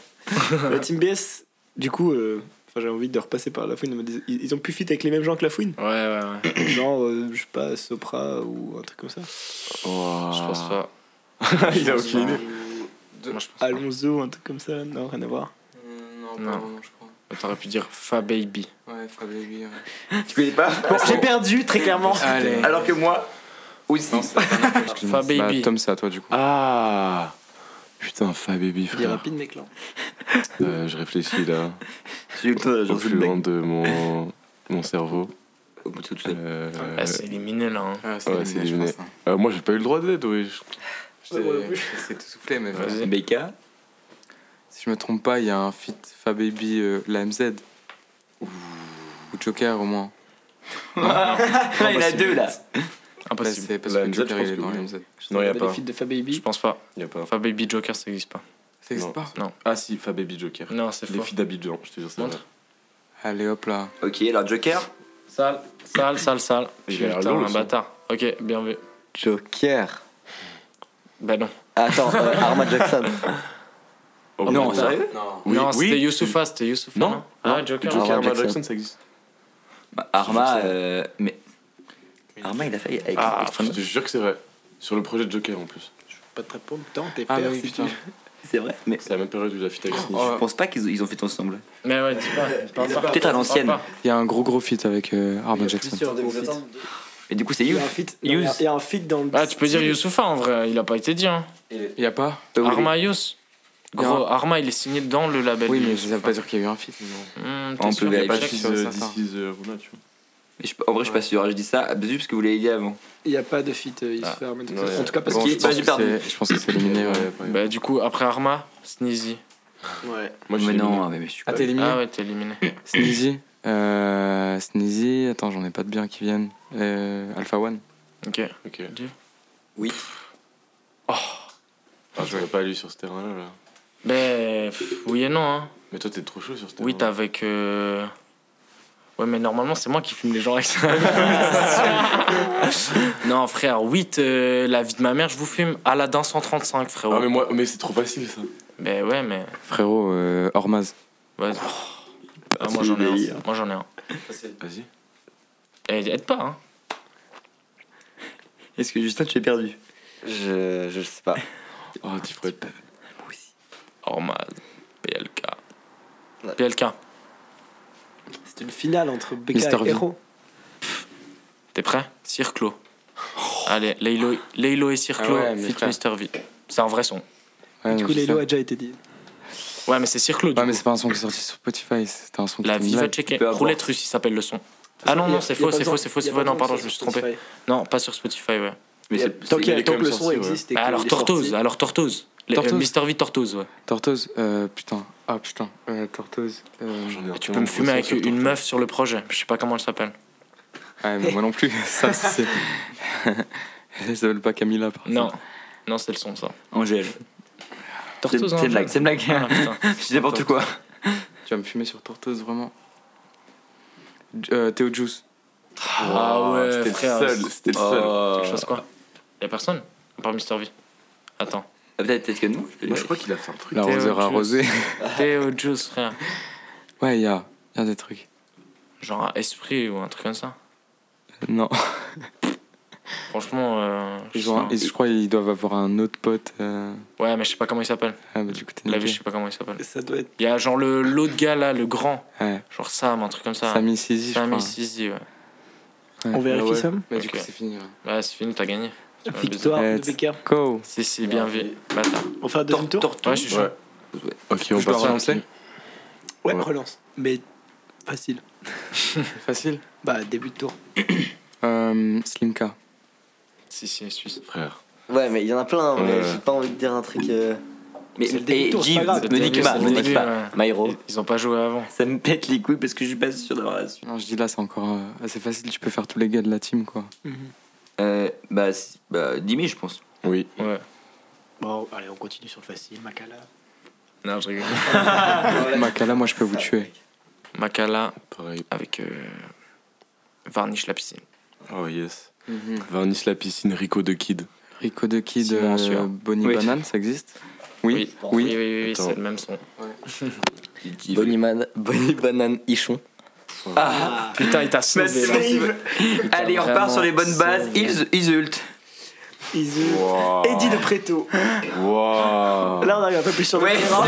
La Team BS, du coup, euh, enfin, j'ai envie de repasser par la fouine. mais Ils, ils ont pu fit avec les mêmes gens que la fouine Ouais, ouais, ouais. (coughs) Genre, euh, je sais pas, Sopra ou un truc comme ça. Oh. Je pense pas. il a aucune idée. Moi, je pense pas. Alonso, un truc comme ça. Non, rien à voir. Non, Non. pas vraiment, je. T'aurais pu dire Fa Baby. Ouais, Fab Baby, ouais. (laughs) Tu connais pas Bon, j'ai perdu, très clairement. Allez. Alors que moi aussi. Fa Baby. Bah, Tom, c'est à toi, du coup. Ah Putain, Fa Baby, Il est frère. rapide, mec, là. Euh, je réfléchis là. J'ai eu le temps de Au j'en plus suis loin de mon, mon cerveau. Au bout de tout seul. Euh, Ah, c'est éliminé là. hein. Ah, Ouais, c'est éliminé. je pense, hein. euh, moi, j'ai pas eu le droit d'aide, oui. J'étais- J'essaie de tout souffler, mais Vas-y. BK. Si je me trompe pas, il y a un feat Fab Baby, euh, la MZ. Ou Joker, au moins. (laughs) Là, il y en a deux là. Impossible. c'est parce La que MZ, Joker, je il est dans la. MZ. Non, y a Les pas. de Fab Je pense pas. Y a pas. Fa Baby Joker, ça existe pas. Ça existe Non. pas Ah si, Fa Baby Joker. Non, c'est Les faux. filles d'Abidjan, je te jure, c'est vrai. Montre. Allez, hop là. Ok, alors Joker. Sale, sale, sale, sale. Il a Putain, le un bâtard. Ok, bien vu. Joker. Bah non. Attends, euh, Arma Jackson. (laughs) Oh, non, sérieux Non. Oui, non, oui. c'était Youssoufa, c'était Youssoufa. Non. Non, Ah, Joker. Joker, Arma Jackson. Jackson, ça existe. Bah, Arma, euh, mais. Arma, il a fait avec Ah, je te jure que c'est vrai. Sur le projet de Joker en plus. Pas très le temps, t'es Ah, père oui, putain. (laughs) C'est vrai, mais C'est la même période où il a fit avec Snitch. Oh, je pense pas qu'ils ont, fait ensemble. Mais ouais, dis pas. Peut-être à l'ancienne. Il y a un gros gros feat avec euh, Arma Jackson. Et du coup, c'est Youth. il y a un feat dans le. Ah, tu peux dire Youssoufa en vrai, il a pas été dit. Hein. Il y a pas oui. Arma Youss. Gros, Arma, il est signé dans le label. Oui, mais ça veut pas dire qu'il y a eu un feat. t'es On peut a pas vérifier. de This check is, ça, uh, ça. this is, uh, Runa, tu vois. Je- en vrai, je suis pas sûr. Je dis ça ah, parce que vous l'avez dit avant. Il n'y a pas de feat euh, il se Ah. fait. Ouais. En tout cas, parce Bon, qu'il est perdu. Je pense que c'est éliminé. ouais. Bah, du coup, après Arma, Sneezy. Ouais. Moi, je mais suis non, éliminé. mais je suis Ah, pas. t'es éliminé Ah ouais, t'es éliminé. (coughs) Sneezy. Euh, Sneezy. Attends, j'en ai pas de bien qui viennent. Euh, Alpha One. Ok. Ok. Oui. Ah, je vais pas aller sur ce terrain-là. Là. Ben, oui et non. Hein. Mais toi, t'es trop chaud sur ce. Oui, t'es avec. euh, Ouais, mais normalement, c'est moi qui filme les gens avec ça. (laughs) (laughs) non, frère, 8, la vie de ma mère, je vous filme. Aladdin 135, frérot. Ah, mais moi, mais c'est trop facile ça. Ben ouais, mais. Frérot, euh, Ormaz. ouais. Ah, moi j'en ai un. Moi j'en ai un. Vas-y. Eh, aide pas, hein. Est-ce que Justin, tu es perdu? Je, je sais pas. Oh, tu pourrais être. Ormaz. PLK. Ouais. PLK. C'est une finale entre Becca Mister et V. Hero. T'es prêt? Circlo. Allez, Laylo, Laylo et Circlo, Ah ouais, fit. Mr. V. C'est un vrai son. Ouais, Du coup, sais. Lélo a déjà été dit. Ouais, mais c'est Circlo. Ouais, mais c'est pas un son qui est sorti sur Spotify, c'était un son qui La vie va checker. Roulette russe, il s'appelle le son. Ah non, non, c'est faux, c'est faux, c'est faux, c'est Non, pardon, je me suis trompé. Spotify. Non, pas sur Spotify, ouais. Mais Il y a- c'est- Tant c'est- que le même son existe Bah alors sorti. alors Tortoise. Euh, Tortoise. Mr. V Tortoise, ouais. Tortoise, euh, putain. Ah putain, euh, Tortoise. Euh... Ai un Tu peux me fumer avec une Tortoise. meuf sur le projet. Je sais pas comment elle s'appelle. Ouais, mais moi non plus. (laughs) ça, c'est. (laughs) Elle s'appelle pas Camilla, par Non, exemple. non, c'est le son, ça. Angèle. Tortoise, C'est blague, je- c'est blague. Ah, putain. (laughs) Je dis n'importe quoi. Tu vas me fumer sur Tortoise, vraiment euh, Théo Juice. Ah ouais, C'était le seul, c'était le seul. Oh. Tu fasses quoi? Y'a personne? À part Mr. V. Attends. Ah, Peut-être peut-être que nous. Moi, je crois qu'il a fait un truc. L'arroseur arrosé. (laughs) Théo Juice, frère. ouais, il y a, y a des trucs. Genre un esprit ou un truc comme ça. Non. (laughs) Franchement, euh, je Ils ont un- je crois qu'ils doivent avoir un autre pote. euh. Ouais, mais je sais pas comment il s'appelle. Ah, bah du coup, t'es La vie, je sais pas comment il s'appelle. Ça doit être. Il y a genre le l'autre gars là, le grand. Ouais. Genre Sam, un truc comme ça. Samy Sisi, je Samy crois. Sisi, ouais. Ouais. On vérifie Ah ouais. ça Mais du Ok. coup, c'est fini. là. Ouais, c'est fini, t'as gagné. Victoire de Becca. Go. Si, si, bien vu. On fait un deuxième tour Ouais, je suis chaud. Ok, on passe relancer Ouais, Ouais. relance. Mais facile. (laughs) Facile. Bah, début de tour. (coughs) Euh, Slimka. Si, si, Suisse. frère. Ouais, mais il y en a plein, mais Ouais. j'ai pas envie de dire un truc. euh, Mais et me nique pas, me nique pas. Myro. Ils ont pas joué avant. Ça me pète les couilles parce que je suis pas sûr d'avoir la suite. Non, je dis là, c'est encore euh, assez facile. Tu peux faire tous les gars de la team, quoi. Euh, bah, bah, Dimi, je pense. Oui. Ouais. Bon, allez, on continue sur le facile. Makala. Non, je rigole. (laughs) Makala, moi, je peux vous tuer. Makala Pareil. avec euh, Varnish la piscine. Oh yes. Varnish la piscine, Rico de Kid. Rico de Kid, euh. Bonnie Oui. Banane, ça existe Oui. oui, Oui. oui, oui, oui, Attends. c'est le même son. Bonnie, man... (laughs) Bonnie Banane Ichon. Ah, Putain, il t'a sauvé là. Allez, on repart sur les bonnes bases. sauvé. Ils, Isult. Isu. Wow. Eddie de Preto. Wow. Là, on arrive un peu plus sur le Ouais. terrain.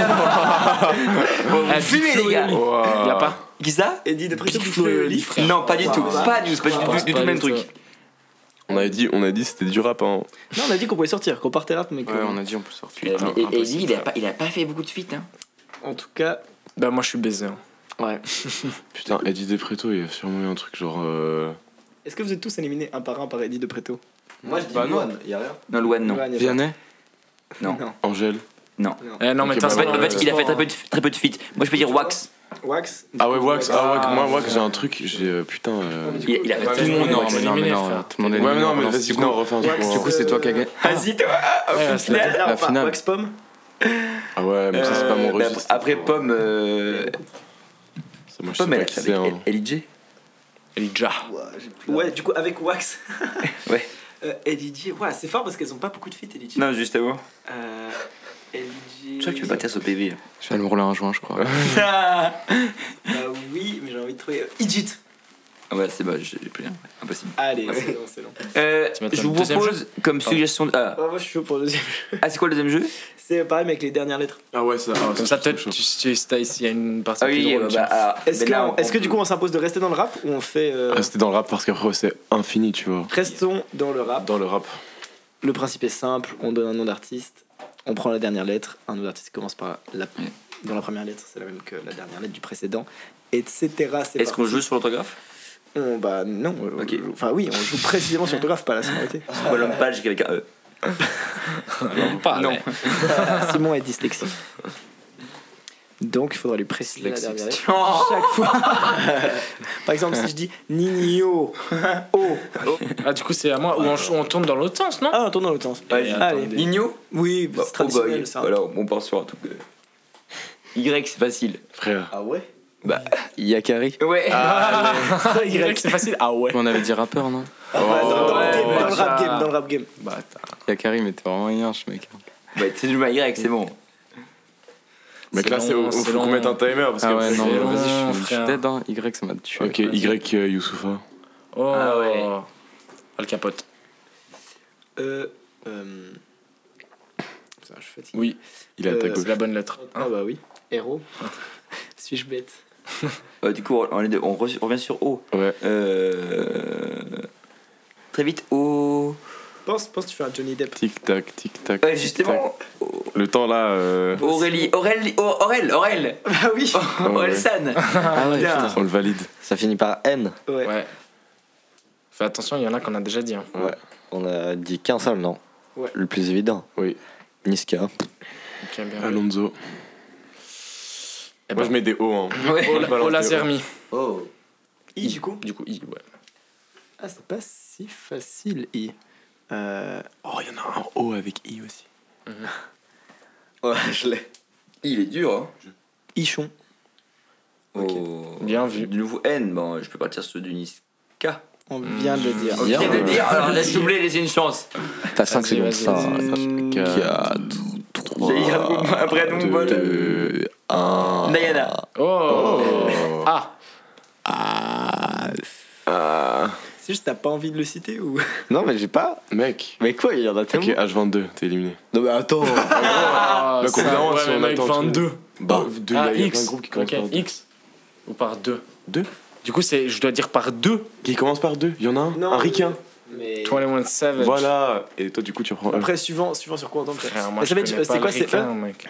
Eh, Fumez, les gars. Wow. Y a pas ça Eddie de Preto, Big Big Flo et Oli, frère. Non, pas du tout. Pas du tout. Pas du tout, du tout le même truc. On avait dit, on a dit c'était du rap. Hein. Non, on a dit qu'on pouvait sortir, qu'on partait rap, mais que. Ouais, on a dit on peut sortir. Et, Putain, et- et impossible, lui, il a pas, il a pas fait beaucoup de feats. Hein. En tout cas, Bah, moi, je suis baisé. hein. Ouais. (laughs) Putain, Eddie Depreto, il a sûrement eu un truc genre. euh, Est-ce que vous êtes tous éliminés un par un par Eddie de Preto? Moi, je dis Bah non. Luan, y a rien. Non, Luan, non. Y a Vianney? Non. Non. Angèle? Non. Eh, non, mais t'as bah, En fait, en fait, ouais. il a fait très peu de, très peu de feats. Moi, je peux dire Wax. Wax. Ah ouais, Wax. Ah ouais, Ah, moi, Wax, ouais. j'ai un truc. J'ai. euh, putain. euh, Il, il a fait tout le monde. non, Wax. mais non, mais non, frère. tout le monde est Ouais, mais non, mais Non, vas-y, du viens, coup- on refait un truc. Wax, Du coup, c'est toi qui as gagné. Vas-y, toi. (laughs) Là, La finale. Wax Pomme. Ah ouais, mais ça, c'est pas mon Euh, bah, registre. Après Pomme, euh, Ça, moi, je sais pas qui c'est. avec hein. Elijah. Elijah. Ouais, du coup, avec Wax. (laughs) (laughs) Ouais. Euh. Ouais, c'est fort parce qu'elles ont pas beaucoup de feats, Eddie. Non, juste avant. Euh. Eddie. Je crois que tu veux bâtir ce PV. Je vais aller me rouler un joint, je crois. (laughs) Bah oui, mais j'ai envie de trouver. Idjit. Ah ouais, c'est bah, j'ai plus rien. Impossible. Allez, c'est long, c'est long. Euh, je vous propose comme suggestion. de- Ah, Oh, moi, je suis chaud pour le deuxième jeu. ah c'est quoi le deuxième jeu C'est pareil, mais avec les dernières lettres. Ah ouais, ça. Comme ça, peut-être, tu tu sais s'il y a une partie Ah plus oui, drôle. bah, Est-ce que, est-ce que du coup on s'impose de rester dans le rap ou on fait. euh, Rester dans le rap parce qu'après, c'est infini, tu vois. Restons dans le rap. Dans le rap. Le principe est simple on donne un nom d'artiste, on prend la dernière lettre, un nom d'artiste commence par la. Dans la première lettre, c'est la même que la dernière lettre du précédent, etc. Est-ce qu'on joue sur l'orthographe On- Bah non. Enfin oui, on joue précisément sur l'orthographe, pas la sonorité. (laughs) Moi, l'homme page avec un E. Pas, Non. (laughs) Simon est dyslexique. Donc il faudra lui préciser la dernière. Oh (laughs) Chaque fois. Par exemple, si je dis Nino, oh. Ah, du coup, c'est à moi. Ou on, on tourne dans l'autre sens, non? Ah, on tourne dans l'autre sens. Allez. Nino? Oui, Bah, c'est oh, bah, traditionnel ça. Voilà, on part sur un truc. Y, c'est facile. Frère. Ah ouais? Bah, Yakari. ouais. Ah, (laughs) Y, c'est facile. Ah ouais. On avait dit rappeur, non Ah, dans, dans le ouais, game, dans le déjà. rap game, dans le rap game. Bâtard. Yakari, mais t'es vraiment rien, ce mec. Bah, c'est du Y, c'est bon. Mec, là, c'est long, faut qu'on mette un timer parce Ah que. ouais, non, vas-y, je suis- dead, hein. Y, ça m'a tué. Ok, Y euh, Youssoufa. Oh. Ah ouais. Al Capote. Euh. euh... Putain, je suis fatigué. Oui, Il est à ta Euh, gauche. c'est la bonne lettre. Ah bah oui. Héros. Suis-je bête? Euh, du coup, on, est de- on re- on revient sur O. Ouais. Euh, très vite, O. Pense, pense tu fais un Johnny Depp. Tic tac, tic tac. Ouais, tic, justement, tac. Le temps là. euh, Aurélie. Aurélie. Aurel, Aurel. (laughs) Ah oui Aurel ouais. San. Ah ouais, Putain. putain. On le valide. Ça finit par N. Ouais. Ouais. Fais attention, il y en a qu'on a déjà dit. hein. Ouais. On a dit qu'un seul, non? Ouais. Le plus évident. Oui. Niska. Ok, bien. Alonso. Eh Moi ben, je mets des O. Hein. (laughs) Ouais. Moi, O. Zermi. Oh. I du coup? Du coup, I, ouais. Ah, c'est pas si facile, I. Euh, Oh, il y en a un O avec I aussi. (laughs) Ouais, je l'ai. Il est dur, hein. Ichon. Oh. Bien vu. Du nouveau N, bon, je peux partir sur du Niska. On vient de le dire. On vient de le dire, alors laisse doubler, laissez une chance. T'as 5 Vas-y, secondes. vas-y, ça. vas-y. 4, J'ai dit un un prénom bol. 2, 1. Nayana. Oh, Ah C'est juste t'as pas envie de le citer ou? Non, mais j'ai pas. Mec. Mais quoi, il y en a Ok, tellement. H22, t'es éliminé. Non, mais attends. (laughs) Ah, Bah, ça- évidemment, ouais, si mais on mec, attend tout- 22. Bah, deux, Ah, il y a plein X. de groupes qui commencent Ok, par deux. X. Ou par 2. Deux Du coup, c'est, je dois dire par 2. Qui commence par deux Il y en a un Non. Un ricain. Mais. 21 Savage. Voilà. Et toi, du coup, tu reprends. Après, suivant, suivant sur quoi on tombe. Frère, moi, Mais je connais c'est quoi, le c'est ricain, E? mec.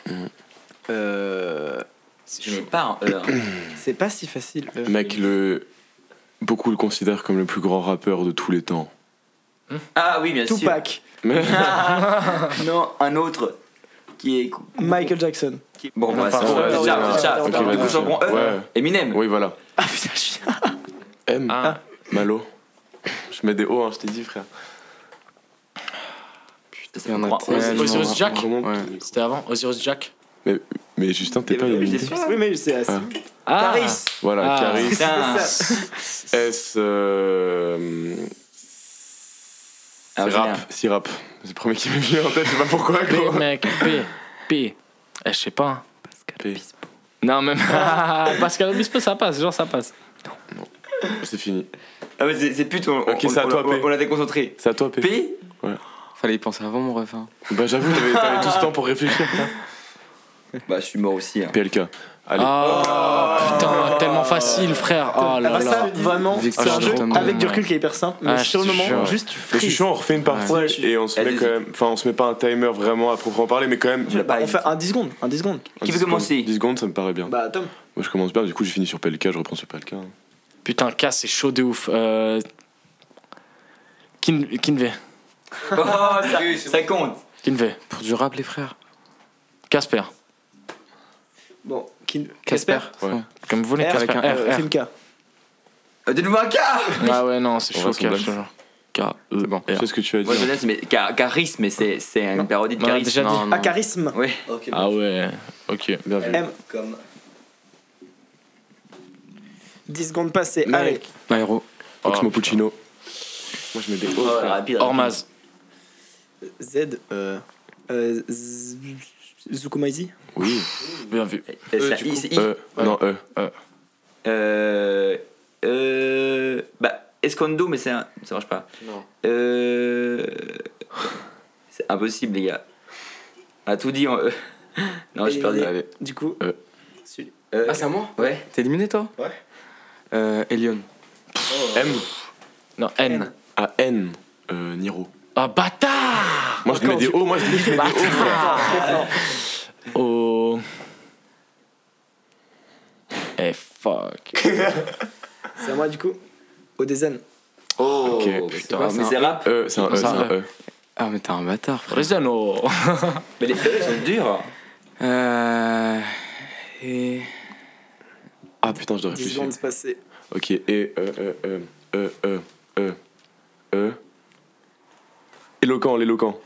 Euh. Je n'ai pas un E. hein. C'est pas si facile. Mec, le. Beaucoup le considèrent comme le plus grand rappeur de tous les temps. Ah oui, bien sûr. Tupac. Mais. (laughs) non, un autre qui est. Michael Jackson. qui- Bon, On bah, c'est pas- bon, ouais, Du ouais, coup, E. ouais. Eminem. Oui, voilà. Ah putain, je suis. M. Ah, Malo. Je mets des O, hein, je t'ai dit, frère. Ça prend- tellement. Osiris Jack. Ouais. c'était avant Osiris Jack Mais Justin, t'es pas Oui, éliminé. je sais. Oui, mais c'est assez. Ah Caris. Voilà, Ah. Caris. (laughs) S. Euh... Ah. Sirap. C'est le premier qui m'est venu en tête, je sais pas pourquoi. P, gros. mec, P. P. Eh, je sais pas. P. Non, même. (laughs) Pascal Obispo, ça passe, genre ça passe. C'est fini. Ah, mais c'est pute, on, Ok, on- c'est à on- toi, on- P. on l'a déconcentré. C'est à toi, P. P Fallait y penser avant mon ref. hein. Bah, j'avoue, t'avais t'avais tout ce temps pour réfléchir. (laughs) Bah, je suis mort aussi. hein. PLK. Allez. Oh putain, tellement facile, frère. Oh Ah là bah ça, là. vraiment, c'est un jeu avec du recul qui est hyper simple, mais Ah, sur le je te moment, jure. juste tu Mais je suis chaud, on refait une partie Ouais, je suis- et on se met Allez-y. quand même. Enfin, on se met pas un timer vraiment à proprement parler, mais quand même. Je l'ai pas. On fait un 10 secondes, un 10 secondes. Qui 10 veut commencer secondes. 10 secondes, ça me paraît bien. Bah Tom. Moi, je commence bien, du coup, j'ai fini sur PLK, je reprends sur PLK. hein. Putain, K, c'est chaud de ouf. Euh... Kin- Kinvey. Oh, ça, ça compte. Kinvey. Pour du rap, les frères. Casper. Bon, Kin- Casper. Ouais. Comme vous voulez, R, avec un R, Euh, R. Filmka. Euh, De nouveau un K Ah ouais, non, c'est On chaud, va K, blague. te jure. K, E, C'est bon. Je sais ce que tu as dit. Moi, je laisse, mais Ca- charisme, mais c'est c'est une parodie de On l'a charisme. déjà dit. Non, Ah, non. charisme. Oui. Ok. Ah ouais, ok. Bien vu. M. Comme. 10 secondes passées. Mec. Allez. Nairo. Oxmo Puccino. Moi, je mets des. Oh, frère. rapide. Ormaz. Z. Euh. euh, Z- Zukumaizi. Oui. Bien vu. Euh, E, c'est I, coup. c'est I. E. Non, E. Euh. Euh. Bah, Escondo, mais c'est un. Ça marche pas. Non. Euh. C'est impossible, les gars. On a tout dit en E. (laughs) Non, j'ai perdu. Allez. Du coup. Euh. celui- Euh, Ah, c'est à moi Ouais. T'es éliminé, toi Ouais. Euh, Elion. M. Non, N. A N. Euh, Niro. Ah, bâtard Moi, je mets des O. Moi, je mets des O. frère. Oh. Eh, fuck. (laughs) C'est à moi du coup. Odezen. Oh, Ok. putain, mais c'est c'est un rap. E, c'est un E. C'est un E. Ah, mais t'es un bâtard, frère. Rezano. (laughs) Mais les E, ils sont durs. Euh. Et. Ah putain, je dois 10 réfléchir. secondes passées. Ok. E, E, E, E, E, E, E, E. Éloquent, l'éloquent.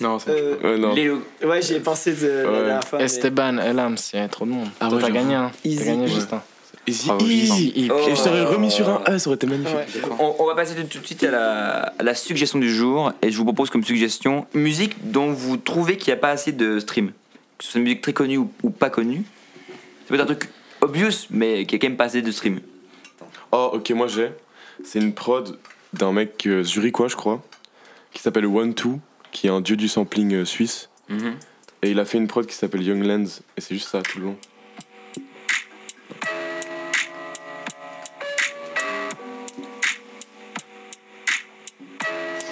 Non, ça Euh, Euh, non. Les- Ouais, j'y ai pensé de la dernière fois. mais- Esteban, Elams, il y a trop de monde. Ah Toi, ouais, t'as gagné, hein. T'as Easy. gagné, Ouais. Justin. Easy. Bravo, Easy. Easy. Oh. Et je t'aurais remis sur un E, ça aurait été magnifique. Ouais. On, on va passer tout, tout de suite à la, à la suggestion du jour et je vous propose comme suggestion musique dont vous trouvez qu'il n'y a pas assez de stream. Que ce soit une musique très connue ou, ou pas connue. Ça peut être un truc obvious mais qui a quand même pas assez de stream. Oh, ok, moi j'ai. C'est une prod d'un mec euh, zurichois, je crois, qui s'appelle One Two, qui est un dieu du sampling euh, suisse. Mhm. Et il a fait une prod qui s'appelle Young Lens, et c'est juste ça tout le long.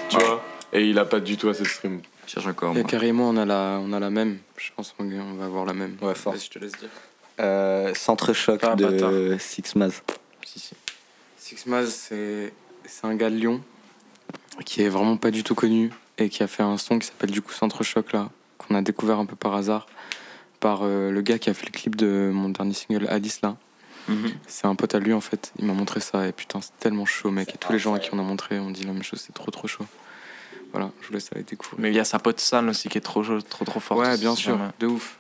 Tu vois Et il a pas du tout assez de stream. Cherche encore. Et carrément, on a, la, on a la même. Je pense qu'on va avoir la même. Ouais, fort. je te laisse dire. Euh, Centre choc de. Six Maz. Si, si. Six Maz, c'est un gars de Lyon qui est vraiment pas du tout connu et qui a fait un son qui s'appelle du coup Centre Choc là, qu'on a découvert un peu par hasard par euh, le gars qui a fait le clip de mon dernier single Alice là. Mhm. C'est un pote à lui en fait, il m'a montré ça et putain c'est tellement chaud mec. Et tous les gens à qui on a montré ont dit la même chose, c'est trop trop chaud. Voilà, je vous laisse aller découvrir. Mais il y a sa pote San aussi qui est trop, trop, trop forte. ouais, bien sûr, de ouf.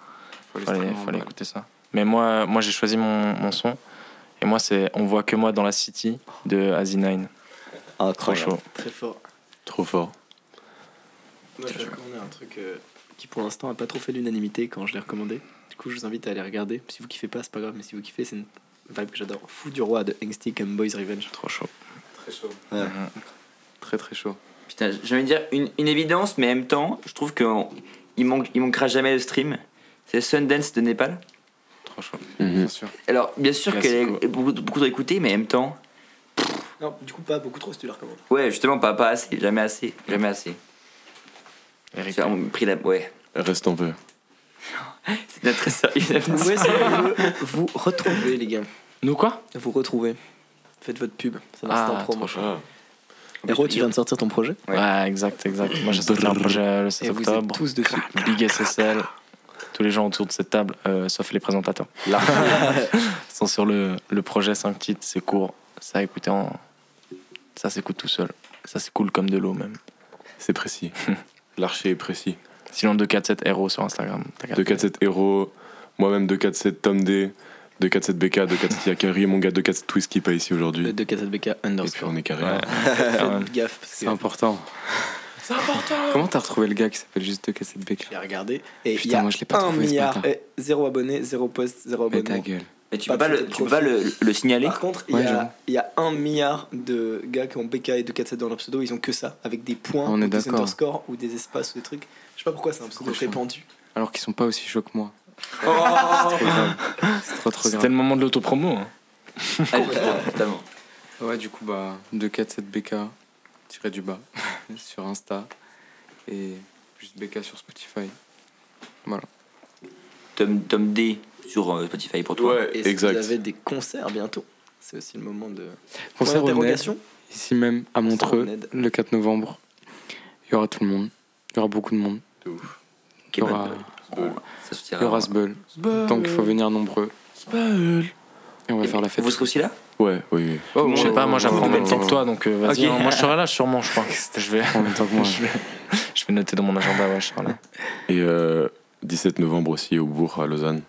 Faut aller fallait balle. écouter ça. Mais moi, moi j'ai choisi mon, mon son. Et moi, c'est On voit que moi dans la City de Azi9. Trop Incroyable. chaud. Très fort. Trop fort. Moi, je vais recommander un truc euh, qui pour l'instant a pas trop fait l'unanimité quand je l'ai recommandé. Du coup, je vous invite à aller regarder. Si vous kiffez pas, c'est pas grave, mais si vous kiffez, c'est une vibe que j'adore. Fou du roi de Angsty comme Boys Revenge. Trop chaud. Très chaud. Ouais. Très très chaud. Putain, j'ai envie de dire une, une évidence, mais en même temps, je trouve qu'il manque, il manquera jamais le stream. C'est Sundance de Népal. Trop chaud. Mhm. Bien sûr. Alors, bien sûr qu'elle est beaucoup, beaucoup trop écoutée, mais en même temps, Non, du coup, pas beaucoup trop si tu la recommandes. ouais, justement, pas, pas assez, jamais assez, jamais assez. Eric. C'est pris la. Ouais, Reste un peu. (laughs) c'est très sérieux. (laughs) Où est-ce vous retrouver, les gars Nous quoi? Vous retrouver. Faites votre pub. C'est un Ah, promo. trop chaud. Héros, tu viens de sortir ton projet? Ouais, exact, exact. Moi, j'ai sorti un projet le 7 Et vous êtes octobre. tous dessus. Big SSL. Tous les gens autour de cette table, euh, sauf les présentateurs. Là, sont sur le, le projet 5 titres, c'est court. Ça, écoutez en... ça s'écoute tout seul. Ça, c'est cool comme de l'eau, même. C'est précis. (laughs) L'archer est précis. Sinon, 247 Héros sur Instagram. t'as capté. 247 Hero, moi-même 247 Tom D, 247 BK, 247 Yakari, mon gars 247 Twist qui est pas ici aujourd'hui. Le 247BK Et puis underscore. on est carré. Ouais. (laughs) Faites gaffe que C'est important. C'est important. Comment t'as retrouvé le gars qui s'appelle juste 2 BK j'ai regardé. Et Putain, y a moi, je l'ai pas un trouvé, ce milliard, bâtard. et zéro abonné, zéro post, zéro Mais ta gueule. Mais tu Pas peux pas, de le, de tu peux pas le, le signaler Par contre, il Ouais, y, a, il y a un milliard de gars qui ont BK et 247 dans leur pseudo, ils ont que ça, avec des points, On est ou des d'accord. underscores ou des espaces ou des trucs. Je sais pas pourquoi c'est un pseudo répandu. Alors qu'ils sont pas aussi chauds que moi. Oh C'était le moment de l'autopromo. hein. Ah. Ouais, du coup, bah, 247 BK, tiré du bas, (laughs) sur Insta. Et juste BK sur Spotify. Tom, Tom D sur euh, Spotify pour toi. Ouais, Et si exact. vous avez des concerts bientôt, c'est aussi le moment de. Concert au NED, ici même, à Montreux, le 4 novembre. Il y aura tout le monde. Il y aura beaucoup de monde. De ouf. Il y aura, il y aura Sbull. Donc il faut venir nombreux. Et on va faire la fête. Vous serez aussi là? Ouais, oui, oui. Oh, Je sais pas, moi j'apprends en même temps que toi, donc euh, vas-y. Hein. Moi je serai là sûrement, je crois. (laughs) Je vais, En même temps que moi. (laughs) je vais, je vais noter dans mon agenda, ouais, je serai là. Et euh, 17 novembre aussi au bourg à Lausanne.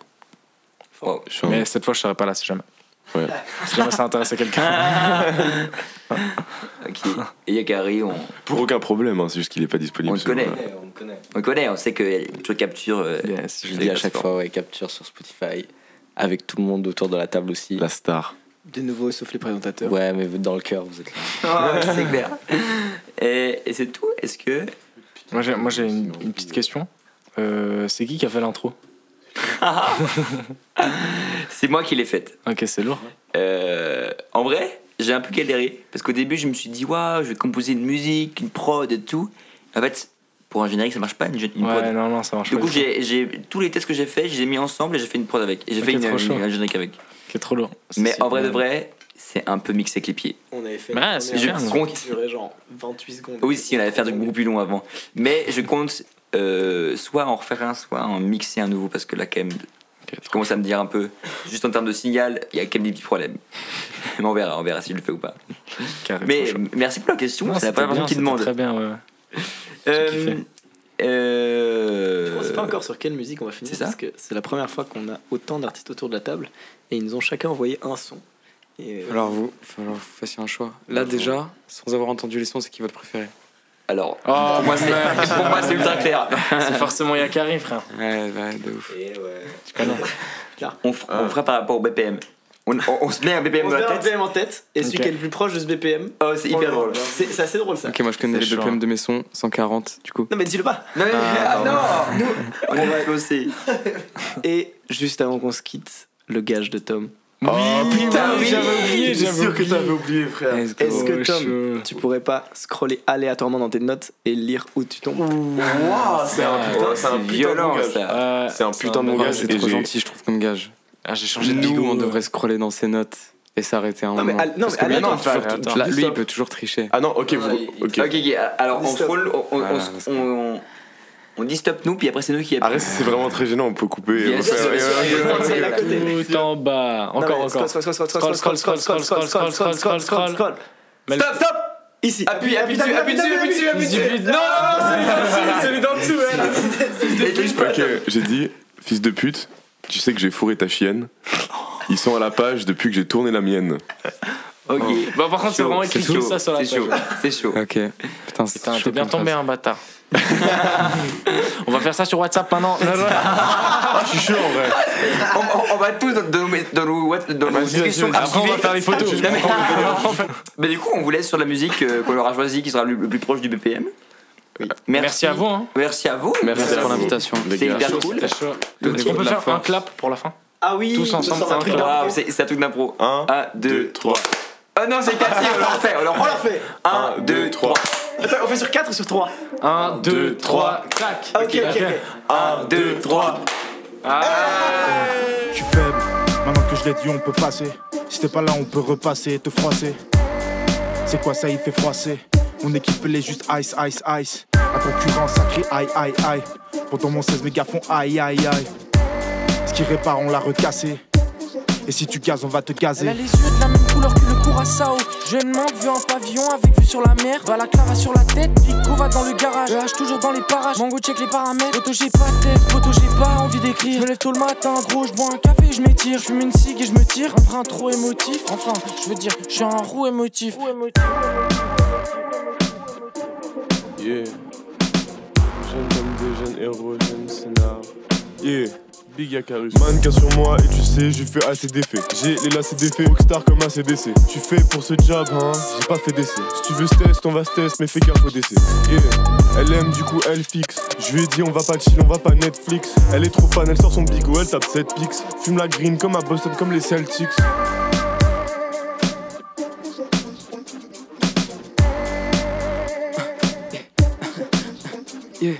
Oh. Je Mais cette fois je serai pas là si jamais. Ouais. (laughs) Si jamais ça intéresse quelqu'un. (laughs) Ok. Et Yakari, on, Pour aucun problème, hein, c'est juste qu'il est pas disponible. On le connaît. jour-là. on me connaît. on le connaît, on sait que tu captures. euh, Yes, Je C'est dis à chaque fois, ouais, capture sur Spotify. Avec tout le monde autour de la table aussi. La star. De nouveau, sauf les présentateurs. Ouais, mais dans le cœur, vous êtes là. (laughs) Ah, c'est clair. Et, et c'est tout? Est-ce que. Moi j'ai, moi, j'ai une, une petite question. Euh, c'est qui qui a fait l'intro? (laughs) C'est moi qui l'ai faite. Ok, c'est lourd. Euh, en vrai, j'ai un peu galéré. Parce qu'au début, je me suis dit, waouh, je vais composer une musique, une prod et tout. En fait, pour un générique, ça marche pas, une, une prod. Ouais, non, non, ça marche Du pas. coup, du tout. j'ai, tous les tests que j'ai fait, je les ai mis ensemble et j'ai fait une prod avec. Et j'ai fait une, trop chaud. une- un générique avec. Qui est trop lourd. Mais en vrai de vrai, c'est un peu mixé avec les pieds. On avait fait Bah, bien, version donc. qui durait genre 28 secondes. Oui, si, on avait fait un truc beaucoup plus long avant. Mais je compte euh, soit en refaire un, soit en mixer un nouveau parce que là, quand même, je commence à me dire un peu, juste en termes de signal, il y a quand même des petits problèmes. (laughs) Mais on verra, on verra si je le fais ou pas. carré, Mais merci pour la question, c'est la première personne qui demande. Très bien, ouais. Euh, euh, On sait pas encore sur quelle musique on va finir c'est ça parce que c'est la première fois qu'on a autant d'artistes autour de la table et ils nous ont chacun envoyé un son. Et euh, Alors vous, il va falloir que vous fassiez un choix. Là déjà, sans avoir entendu les sons, c'est qui votre préféré? Alors, Oh, pour moi, c'est (laughs) pour moi, c'est ultra clair. C'est forcément Yakari, frère. Ouais, ouais, de ouf. Et ouais. Tu connais. On, f- on fera par rapport au BPM. On, on- on se met un BPM on dans se met la un. BPM en tête et celui qui est le plus proche de ce BPM. Oh, c'est hyper drôle. C'est c'est assez drôle ça. Ok, moi je connais C'est les BPM de mes sons, 140 du coup. Non mais dis-le pas. Non, mais- Ah, ah, non, (laughs) nous, on va bosser. (laughs) Et juste avant qu'on se quitte, le gage de Tom. Oh putain, oui, j'avais oublié, j'avais sûr que oublié. t'avais oublié, frère. Est-ce que Tom, chaud. tu pourrais pas scroller aléatoirement dans tes notes et lire où tu tombes? Waouh, c'est un putain, c'est un violent ça. Euh, C'est un putain de langage. c'est trop gentil, je trouve, comme gage. ah, j'ai changé de Nous, bigot. on devrait scroller dans ses notes et s'arrêter un Non, moment. non, Parce mais que lui, aléatoire, il peut toujours- attends. là, lui, il Stop. peut toujours tricher. Ah non, ok, vous. Ok. ok, ok, alors on scroll, on, on, dit stop nous, puis après c'est nous qui Arrête, c'est vraiment très gênant, on peut couper. Tout en bas. Encore, encore. Scroll, scroll, scroll, scroll, scroll, scroll, scroll, scroll, scroll, scroll, scroll, scroll, Stop, stop Ici. Appuie, appuie dessus, appuie dessus, appuie dessus, appuie dessus Non, c'est celui d'en dessous, elle j'ai dit, fils de pute, tu sais que j'ai fourré ta chienne. Ils sont à la page depuis que j'ai tourné la mienne. Ok. Bah, par contre, c'est vraiment écrit tout chaud, ça sur la c'est chaud, c'est chaud. Ok. Putain, c'est Putain, chaud t'es bien tombé, un bâtard. (laughs) on va faire ça sur WhatsApp maintenant. Ah, je suis chaud en vrai. On, on- on va tous dans, dans nos, dans nos, what- dans nos discussions Après, on va faire les photos. Non, mais, mais du coup, on vous laisse sur la musique euh, qu'on aura choisie qui sera le, le plus proche du BPM. Merci à vous. Hein. Merci à vous. Merci, Merci à pour l'invitation. les C'est gars. hyper cool. C'était chaud. Est-ce qu'on peut faire un clap pour la fin Ah oui, Tous ensemble, c'est un truc Waouh, c'est c'est un truc d'impro. Un, 1, 2, 3. Oh non, c'est cassé, on le refait, on le On refait. fait 1, 2, 3. Attends, on fait sur 4 ou sur 3 1, 2, deux, 3, clac Ah, ok, ok, ok. 1, 2, 3. Je suis faible, maintenant que je l'ai dit, on peut passer. Si t'es pas là, on peut repasser et te froisser. C'est quoi ça, il fait froisser? Mon équipe, elle est juste ice, ice, ice. La concurrence, ça crie aïe, aïe, aïe. Pourtant, mon 16 mégas font aïe, aïe, aïe. Ce qui répare, on l'a recassé. Et si tu gazes, on va te Elle gazer. a les yeux de la même couleur que le Curaçao. Jeune manque, vu en pavillon avec vue sur la mer. Va la clava sur la tête, Pico va dans le garage. EH toujours dans les parages, Mango check les paramètres. Photo j'ai pas tête, photo j'ai pas envie d'écrire. Je me lève tôt le matin, gros je bois un café, je m'étire. Je fume une cig et je me tire, un brin trop émotif. Enfin, je veux dire, je suis un roux émotif. Yeah. Jeune homme de jeune héros, scénar. Yeah. Big Yakarus. Mannequin sur moi et tu sais, j'ai fait assez d'effets. J'ai les lacets d'effets, rockstar comme ACDC. Tu fais pour ce job, hein, j'ai pas fait d'essai. Si tu veux ce test, on va se test, mais fais gaffe au décès. Yeah. Elle aime, du coup, elle fixe. Je lui ai dit, on va pas chill, on va pas Netflix. Elle est trop fan, elle sort son bigot, elle tape 7 pics. Fume la green comme à Boston, comme les Celtics. Yeah.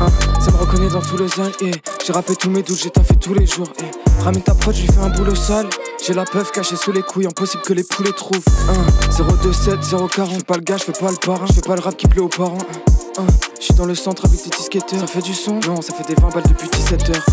Hein, ça me reconnaît dans tout le zinc, yeah. J'ai rappé tous mes doutes, j'ai taffé tous les jours, yeah. Ramène ta prod, j'ai fait un boulot sale. J'ai la peuf cachée sous les couilles, impossible que les poulets trouvent. Hein, 027, 040, j'fais pas le gars, j'fais pas le parrain, j'fais pas le rap qui plaît aux parents. Hein, j'suis dans le centre avec des disquetteurs. Ça fait du son Non, ça fait des 20 balles depuis 17 heures.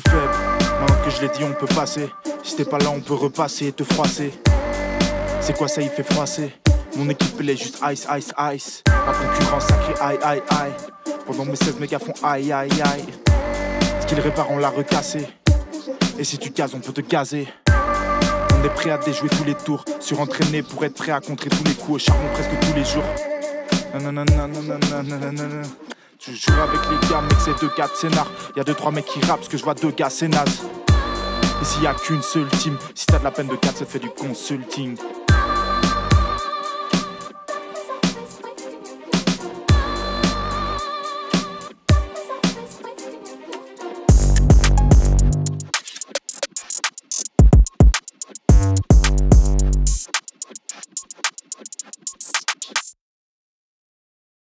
Suis faible, maintenant que je l'ai dit, on peut passer. Si t'es pas là, on peut repasser et te froisser. C'est quoi ça, il fait froisser? Mon équipe, elle est juste ice, ice, ice. La concurrence, ça crie aïe, aïe, aïe. Pendant mes 16 mégas font aïe, aïe, aïe. Ce qu'ils réparent, on l'a recassé. Et si tu cases, on peut te gazer. On est prêt à déjouer tous les tours. Surentraîné pour être prêt à contrer tous les coups au charbon presque tous les jours. Nanana, nanana. Je joue avec les gars, mec, c'est deux gars de scénar. Y'a deux, trois mecs qui rappent, parce que je vois deux gars, c'est naze. Et s'il y a qu'une seule team, si t'as de la peine de 4, ça te fait du consulting.